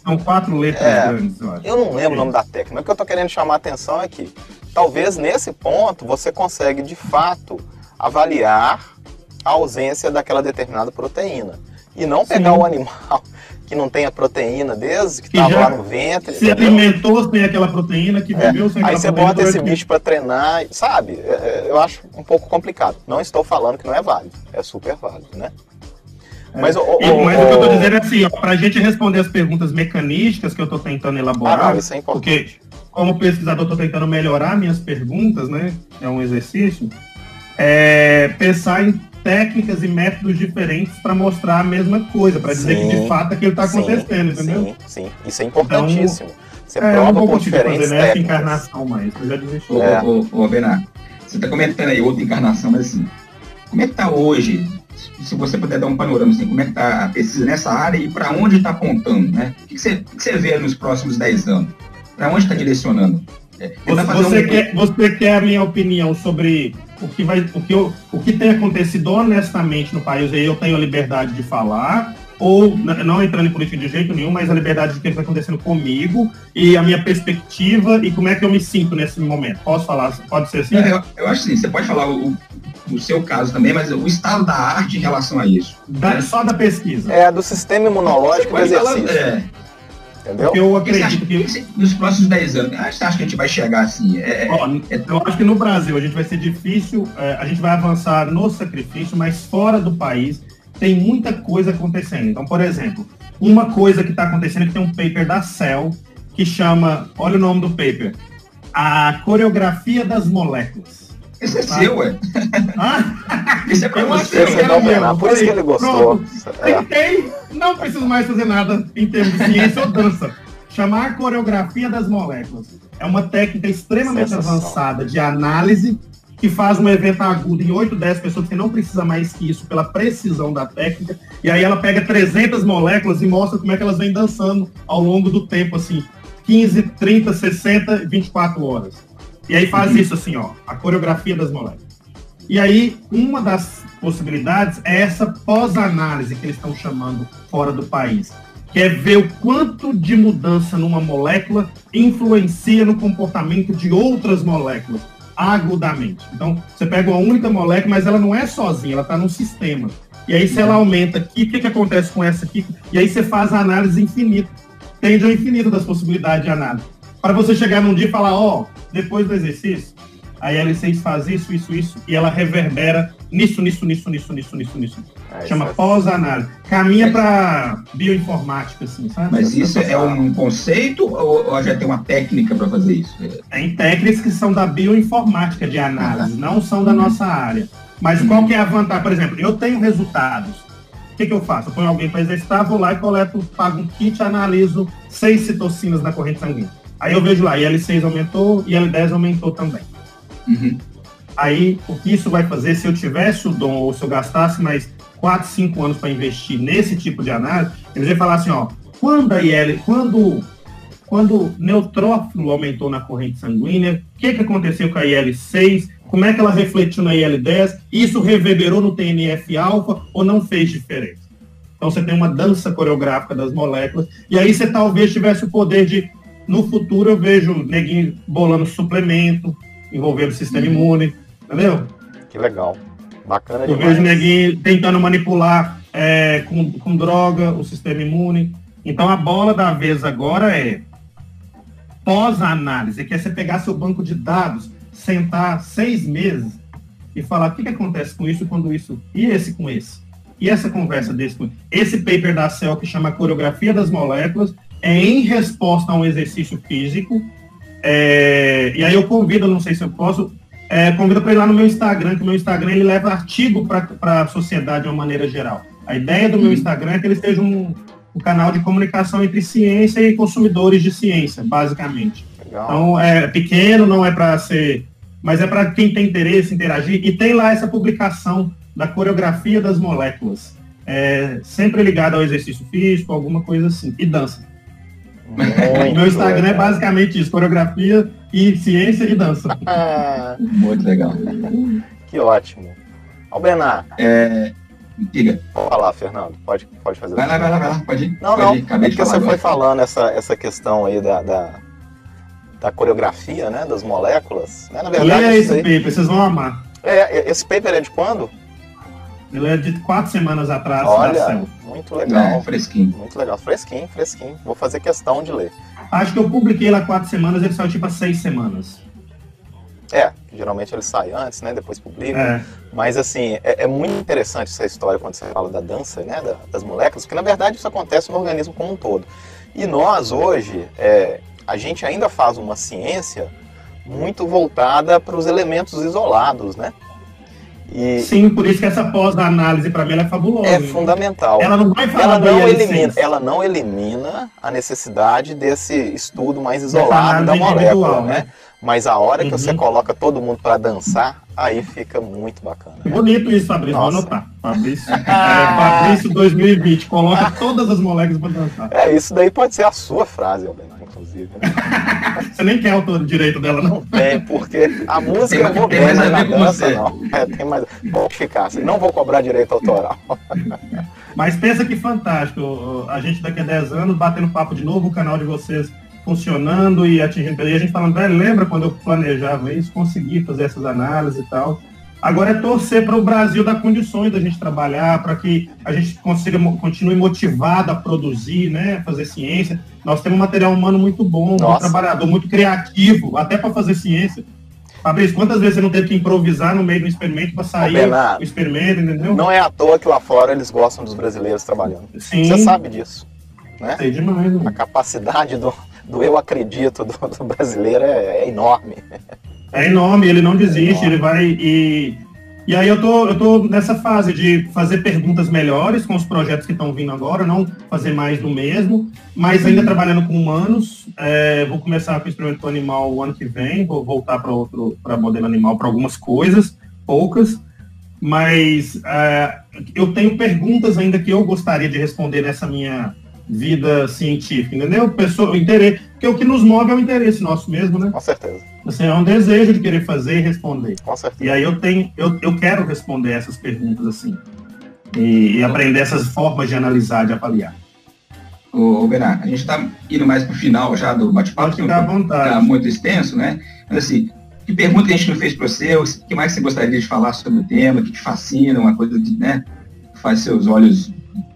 Speaker 3: São quatro letras é, grandes, eu acho.
Speaker 2: Eu não lembro o nome da técnica. O que eu estou querendo chamar a atenção é que talvez nesse ponto você consegue de fato avaliar a ausência daquela determinada proteína. E não pegar Sim. o animal [laughs] que não tem a proteína desde que estava lá no ventre.
Speaker 3: Se entendeu? alimentou sem aquela proteína, que é. viveu sem
Speaker 2: Aí você bota esse bicho para treinar, sabe? É, é, eu acho um pouco complicado. Não estou falando que não é válido, é super válido, né?
Speaker 3: É. Mas, o, o, mas o, que eu estou dizendo é assim, para a gente responder as perguntas mecanísticas que eu estou tentando elaborar,
Speaker 2: ah, não, isso é importante.
Speaker 3: porque como pesquisador estou tentando melhorar minhas perguntas, né? É um exercício. É pensar em técnicas e métodos diferentes para mostrar a mesma coisa, para dizer que de fato aquilo está acontecendo, sim, entendeu?
Speaker 2: Sim, sim, isso é importantíssimo. Então, você é, prova por diferentes fazer, né,
Speaker 3: encarnação, mas eu já desisti. Ô,
Speaker 1: é. ô, ô, Bernardo, você está comentando aí outra encarnação, mas assim, como é que está hoje? Se você puder dar um panorama, assim, como é que está a pesquisa nessa área e para onde está apontando, né? O que, você, o que você vê nos próximos 10 anos? Para onde está direcionando?
Speaker 3: É, você, você, um... quer, você quer a minha opinião sobre o que, vai, o, que eu, o que tem acontecido honestamente no país, e eu tenho a liberdade de falar, ou não entrando em política de jeito nenhum, mas a liberdade de que está acontecendo comigo e a minha perspectiva e como é que eu me sinto nesse momento. Posso falar? Pode ser assim?
Speaker 1: É, eu, eu, acho sim, você pode falar o, o seu caso também, mas o estado da arte em relação a isso.
Speaker 3: Da, né? Só da pesquisa.
Speaker 2: É, do sistema imunológico do exercício. Falar, é,
Speaker 3: Entendeu? Eu acredito
Speaker 1: que. Nos próximos 10 anos, você acha que a gente vai chegar assim? É,
Speaker 3: é, Ó, é... Eu acho que no Brasil a gente vai ser difícil, é, a gente vai avançar no sacrifício, mas fora do país tem muita coisa acontecendo. Então, por exemplo, uma coisa que está acontecendo é que tem um paper da Cell que chama, olha o nome do paper, a coreografia das moléculas.
Speaker 1: Esse é ah. seu, ué. [laughs]
Speaker 3: Ah?
Speaker 1: Esse é pra você.
Speaker 2: Esse é meu. Por isso que ele gostou.
Speaker 3: É. Tentei, não preciso mais fazer nada em termos de ciência ou dança. Chamar coreografia das moléculas. É uma técnica extremamente Sensação. avançada de análise que faz um evento agudo em 8, 10 pessoas, que não precisa mais que isso pela precisão da técnica. E aí ela pega 300 moléculas e mostra como é que elas vêm dançando ao longo do tempo, assim, 15, 30, 60, 24 horas. E aí faz isso assim, ó, a coreografia das moléculas. E aí, uma das possibilidades é essa pós-análise que eles estão chamando fora do país, que é ver o quanto de mudança numa molécula influencia no comportamento de outras moléculas agudamente. Então, você pega uma única molécula, mas ela não é sozinha, ela está num sistema. E aí, se ela aumenta aqui, o que, que acontece com essa aqui? E aí você faz a análise infinita. Tende ao infinito das possibilidades de análise. Para você chegar num dia e falar, ó, oh, depois do exercício, a L6 faz isso, isso, isso, e ela reverbera nisso, nisso, nisso, nisso, nisso, nisso, nisso. É, Chama é... pós-análise. Caminha para bioinformática, assim, sabe?
Speaker 1: Mas isso é um conceito ou, ou já tem uma técnica para fazer isso?
Speaker 3: Tem técnicas que são da bioinformática de análise, ah, não são da nossa área. Mas qual que é a vantagem? Por exemplo, eu tenho resultados. O que, que eu faço? Eu ponho alguém para exercitar, vou lá e coleto, pago um kit, analiso seis citocinas na corrente sanguínea. Aí eu vejo lá, IL6 aumentou e L10 aumentou também. Uhum. Aí, o que isso vai fazer, se eu tivesse o dom, ou se eu gastasse mais 4, 5 anos para investir nesse tipo de análise, eles iam falar assim, ó, quando a IL, quando, quando neutrófilo aumentou na corrente sanguínea, o que, que aconteceu com a IL6, como é que ela refletiu na IL10, isso reverberou no TNF-alfa ou não fez diferença? Então você tem uma dança coreográfica das moléculas, e aí você talvez tivesse o poder de no futuro eu vejo neguinho bolando suplemento, envolvendo o sistema imune, entendeu?
Speaker 2: Que legal. Bacana
Speaker 3: eu demais. Vejo neguinho tentando manipular é, com, com droga o sistema imune. Então a bola da vez agora é pós-análise, que é você pegar seu banco de dados, sentar seis meses e falar o que, que acontece com isso quando isso, e esse com esse. E essa conversa desse com esse paper da CEL que chama Coreografia das Moléculas é em resposta a um exercício físico. É, e aí eu convido, não sei se eu posso, é, convido para ir lá no meu Instagram, que o meu Instagram ele leva artigo para a sociedade de uma maneira geral. A ideia do meu uhum. Instagram é que ele seja um, um canal de comunicação entre ciência e consumidores de ciência, basicamente. Legal. Então, é pequeno, não é para ser. Mas é para quem tem interesse, interagir. E tem lá essa publicação da coreografia das moléculas. É, sempre ligado ao exercício físico, alguma coisa assim. E dança. Muito meu Instagram é basicamente isso: coreografia e ciência e dança.
Speaker 1: Muito legal.
Speaker 2: Que ótimo. Albenar.
Speaker 1: É, Diga.
Speaker 2: Pode falar, Fernando. Pode, pode fazer.
Speaker 1: Vai lá, vai lá, vai lá. Pode ir.
Speaker 2: Não,
Speaker 1: pode
Speaker 2: não. Ir. Acabei é porque você foi falando essa, essa questão aí da, da, da coreografia, né? Das moléculas. Né?
Speaker 3: Na verdade, Leia esse aí... paper, vocês vão amar.
Speaker 2: É, esse paper é de quando?
Speaker 3: Ele é de quatro semanas atrás.
Speaker 2: Olha, muito legal. É,
Speaker 1: fresquinho.
Speaker 2: Muito legal. Fresquinho, fresquinho. Vou fazer questão de ler.
Speaker 3: Acho que eu publiquei lá quatro semanas, ele saiu tipo há seis semanas.
Speaker 2: É, geralmente ele sai antes, né? Depois publica. É. Mas assim, é, é, muito interessante essa história quando você fala da dança, né? Da, das moléculas, porque na verdade isso acontece no organismo como um todo. E nós hoje, é, a gente ainda faz uma ciência muito voltada para os elementos isolados, né?
Speaker 3: E Sim, por isso que essa pós-análise para mim é fabulosa.
Speaker 2: É né? fundamental.
Speaker 3: Ela não vai falar
Speaker 2: ela não elimina, ela não elimina a necessidade desse estudo mais isolado da molécula, né? né? Mas a hora que uhum. você coloca todo mundo para dançar, aí fica muito bacana.
Speaker 3: Bonito isso, Fabrício. Vou anotar. Fabrício, [laughs] é, Fabrício 2020. Coloca todas as moléculas para dançar.
Speaker 2: É, isso daí pode ser a sua frase, Albenar, inclusive. Né? [laughs]
Speaker 3: você nem quer autor direito dela, não?
Speaker 2: Tem, porque a música eu vou ver, mas na dança não. É, tem mais. Vou ficar assim, não vou cobrar direito autoral.
Speaker 3: mas pensa que fantástico. A gente daqui a 10 anos batendo papo de novo, o canal de vocês funcionando e atingindo. E a gente falando, velho, lembra quando eu planejava isso, consegui fazer essas análises e tal. Agora é torcer para o Brasil dar condições da gente trabalhar, para que a gente consiga continue motivado a produzir, né, fazer ciência. Nós temos um material humano muito bom, Nossa. muito trabalhador, muito criativo, até para fazer ciência. Fabrício, quantas vezes você não teve que improvisar no meio do experimento para sair Bernardo, o experimento, entendeu?
Speaker 2: Não é à toa que lá fora eles gostam dos brasileiros trabalhando. Sim. Você sabe disso. Né?
Speaker 3: Sei demais. Né?
Speaker 2: A capacidade do, do eu acredito do, do brasileiro é, é, enorme.
Speaker 3: É enorme, ele não desiste, é ele vai e. E aí eu tô, eu tô nessa fase de fazer perguntas melhores com os projetos que estão vindo agora, não fazer mais do mesmo, mas ainda trabalhando com humanos. É, vou começar com o experimento animal o ano que vem, vou voltar para outro, para modelo animal para algumas coisas, poucas, mas é, eu tenho perguntas ainda que eu gostaria de responder nessa minha vida científica, entendeu? Pessoa, interesse, porque o que nos move é o interesse nosso mesmo, né?
Speaker 2: Com certeza.
Speaker 3: Assim, é um desejo de querer fazer e responder.
Speaker 2: Com certeza.
Speaker 3: E aí eu tenho, eu, eu quero responder essas perguntas assim. E, e aprender essas formas de analisar, de avaliar.
Speaker 1: Ô, Bernardo, a gente está indo mais para o final já do bate-papo, que está muito extenso, né? Mas assim, que pergunta a gente não fez para você? O que mais você gostaria de falar sobre o tema? Que te fascina, uma coisa que né, faz seus olhos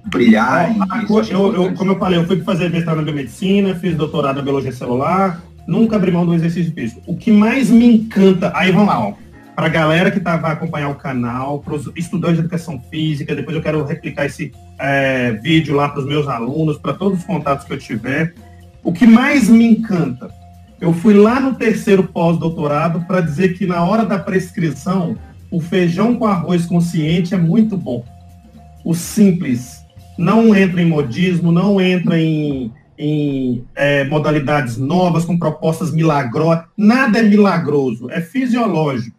Speaker 1: brilhar.
Speaker 3: eu, eu, como eu falei, eu fui fazer mestrado na biomedicina, fiz doutorado na biologia celular, nunca abri mão do exercício físico. O que mais me encanta, aí vamos lá, ó, para a galera que tá, vai acompanhar o canal, para os estudantes de educação física, depois eu quero replicar esse é, vídeo lá para os meus alunos, para todos os contatos que eu tiver. O que mais me encanta, eu fui lá no terceiro pós-doutorado para dizer que na hora da prescrição, o feijão com arroz consciente é muito bom. O simples, não entra em modismo, não entra em, em é, modalidades novas, com propostas milagrosas. Nada é milagroso, é fisiológico.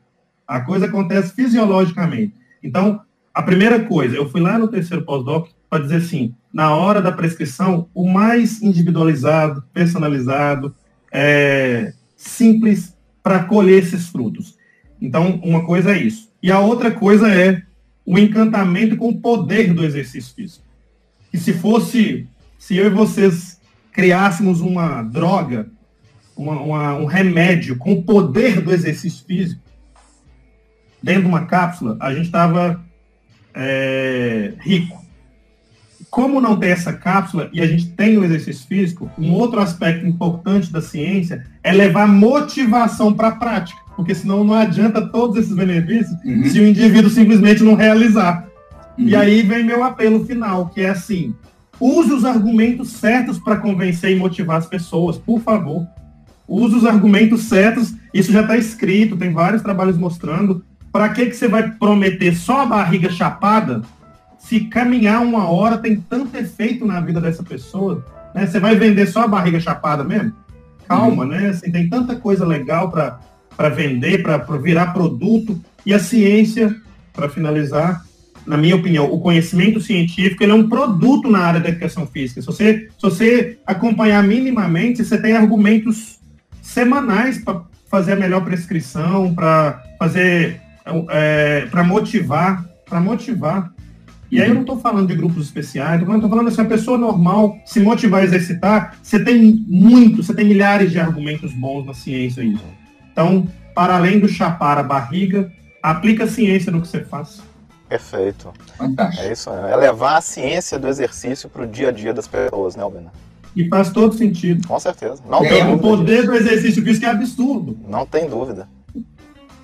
Speaker 3: A coisa acontece fisiologicamente. Então, a primeira coisa, eu fui lá no terceiro pós-doc para dizer assim, na hora da prescrição, o mais individualizado, personalizado, é, simples para colher esses frutos. Então, uma coisa é isso. E a outra coisa é o encantamento com o poder do exercício físico que se fosse, se eu e vocês criássemos uma droga, uma, uma, um remédio com o poder do exercício físico, dentro de uma cápsula, a gente estava é, rico. como não tem essa cápsula e a gente tem o exercício físico, um outro aspecto importante da ciência é levar motivação para a prática, porque senão não adianta todos esses benefícios uhum. se o indivíduo simplesmente não realizar. Uhum. E aí vem meu apelo final, que é assim: use os argumentos certos para convencer e motivar as pessoas, por favor. Use os argumentos certos, isso já está escrito, tem vários trabalhos mostrando. Para que, que você vai prometer só a barriga chapada se caminhar uma hora tem tanto efeito na vida dessa pessoa, né? Você vai vender só a barriga chapada mesmo? Calma, uhum. né? Assim, tem tanta coisa legal para vender, para virar produto. E a ciência, para finalizar, na minha opinião, o conhecimento científico ele é um produto na área da educação física. Se você, se você acompanhar minimamente, você tem argumentos semanais para fazer a melhor prescrição, para fazer, é, para motivar, para motivar e aí eu não estou falando de grupos especiais, eu estou falando assim, a pessoa normal se motivar a exercitar, você tem muito, você tem milhares de argumentos bons na ciência aí. Então, para além do chapar a barriga, aplica a ciência no que você faz.
Speaker 2: Perfeito. Fantástico. É isso, é levar a ciência do exercício para o dia a dia das pessoas, né, Albina?
Speaker 3: E faz todo sentido.
Speaker 2: Com certeza. Não
Speaker 3: é, tem o poder disso. do exercício físico é absurdo.
Speaker 2: Não tem dúvida.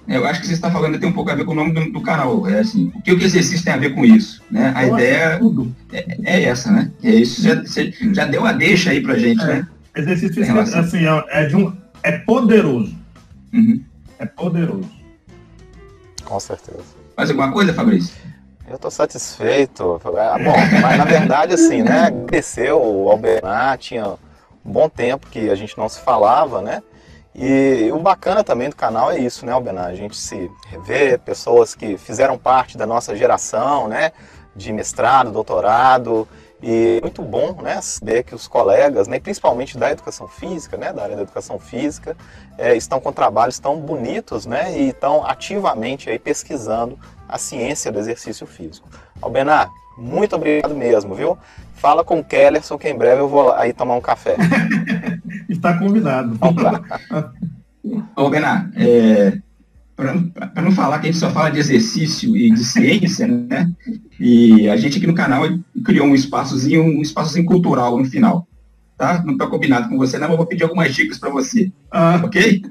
Speaker 1: Eu acho que você está falando tem um pouco a ver com o nome do, do canal. É assim, o que o exercício tem a ver com isso? Né? A ideia é, é, essa, né? É isso já, você já deu a deixa aí pra gente, é. né?
Speaker 3: Exercício físico, assim, é, é, de um, é poderoso. Uhum. É poderoso.
Speaker 2: Com certeza.
Speaker 1: Mais alguma coisa, Fabrício?
Speaker 2: Eu estou satisfeito. Ah, bom, mas na verdade, assim, né? Cresceu o Albernar, tinha um bom tempo que a gente não se falava, né? E o bacana também do canal é isso, né, Albenar? A gente se revê, pessoas que fizeram parte da nossa geração, né? De mestrado, doutorado, e muito bom, né, saber que os colegas, né, principalmente da educação física, né, da área da educação física, é, estão com trabalhos tão bonitos, né, e estão ativamente aí pesquisando a ciência do exercício físico. Albenar, muito obrigado mesmo, viu? Fala com o Kellerson que em breve eu vou aí tomar um café. [laughs]
Speaker 3: Está convidado.
Speaker 1: Ô, Bená, é, para não falar que a gente só fala de exercício e de ciência, né? E a gente aqui no canal criou um espaçozinho, um espaçozinho cultural no final. Tá? Não está combinado com você, não, mas vou pedir algumas dicas para você. Ah, ok?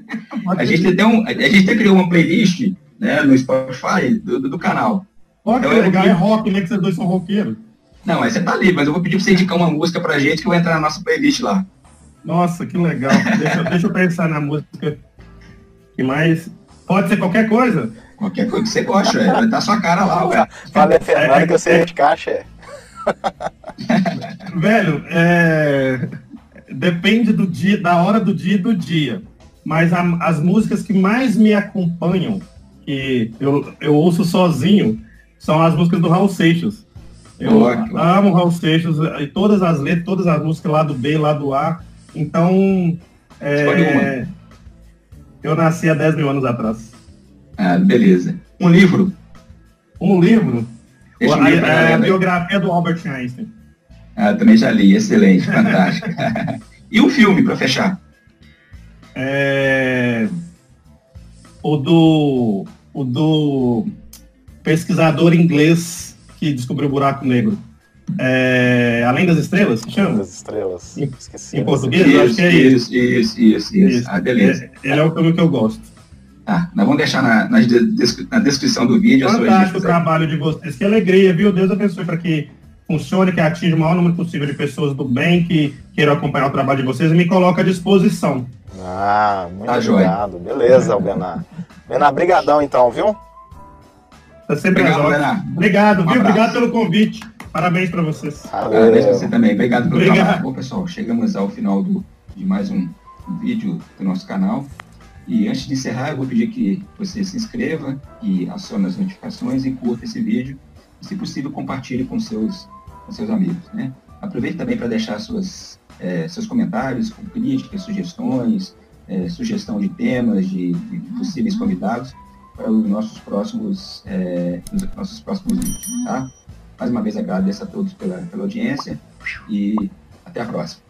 Speaker 1: A gente, tem um, a gente até criou uma playlist né, no Spotify do, do, do canal.
Speaker 3: Olha então, que legal, é rock, né? Que vocês dois são roqueiros.
Speaker 1: Não, mas você tá livre, mas eu vou pedir para você indicar uma música pra gente que vai entrar na nossa playlist lá.
Speaker 3: Nossa, que legal. deixa, deixa eu pensar na música que mais. Pode ser qualquer coisa?
Speaker 1: Qualquer coisa que você gosta, é. vai estar sua cara lá, ué.
Speaker 2: Fala Fernando que você é de caixa, é. [laughs]
Speaker 3: Velho, é... depende do dia, da hora do dia e do dia. Mas a, as músicas que mais me acompanham, que eu, eu ouço sozinho, são as músicas do Raul Seixas. Eu Ótimo. amo Raul Seixas e todas as letras, todas as músicas lá do B, lá do A. Então, é, eu nasci há 10 mil anos atrás.
Speaker 1: Ah, beleza. Um livro?
Speaker 3: Um livro? a, a, a biografia do Albert Einstein.
Speaker 1: Ah, também já li, excelente, fantástico. [laughs] e um filme, para fechar?
Speaker 3: É, o do o do pesquisador inglês que descobriu o buraco negro. É, Além das Estrelas,
Speaker 2: que chama? Das Estrelas.
Speaker 3: Em, Esqueci. Em português?
Speaker 1: Isso, acho que é isso. Isso, isso, isso. isso. Ah, beleza.
Speaker 3: É, ele é o filme que eu gosto.
Speaker 1: Tá, nós vamos deixar na, na, na descrição do vídeo.
Speaker 3: Fantástico o trabalho de vocês. Que alegria, viu? Deus abençoe para que funcione, que atinja o maior número possível de pessoas do bem que queiram acompanhar o trabalho de vocês e me coloca à disposição.
Speaker 2: Ah, muito tá obrigado. Joia. Beleza, Benar. Benar, brigadão então, viu?
Speaker 3: Tá sempre Obrigado, Benar. Obrigado, um viu? Abraço. Obrigado pelo convite. Parabéns para vocês.
Speaker 1: Parabéns a você também. Obrigado pelo Obrigado. trabalho. Bom, pessoal, chegamos ao final do, de mais um, um vídeo do nosso canal. E antes de encerrar, eu vou pedir que você se inscreva e acione as notificações e curta esse vídeo. E, se possível, compartilhe com seus, com seus amigos. Né? Aproveite também para deixar suas, é, seus comentários, com críticas, sugestões, é, sugestão de temas, de, de, possíveis convidados para os nossos próximos, é, nossos próximos vídeos, tá? Mais uma vez agradeço a todos pela, pela audiência e até a próxima.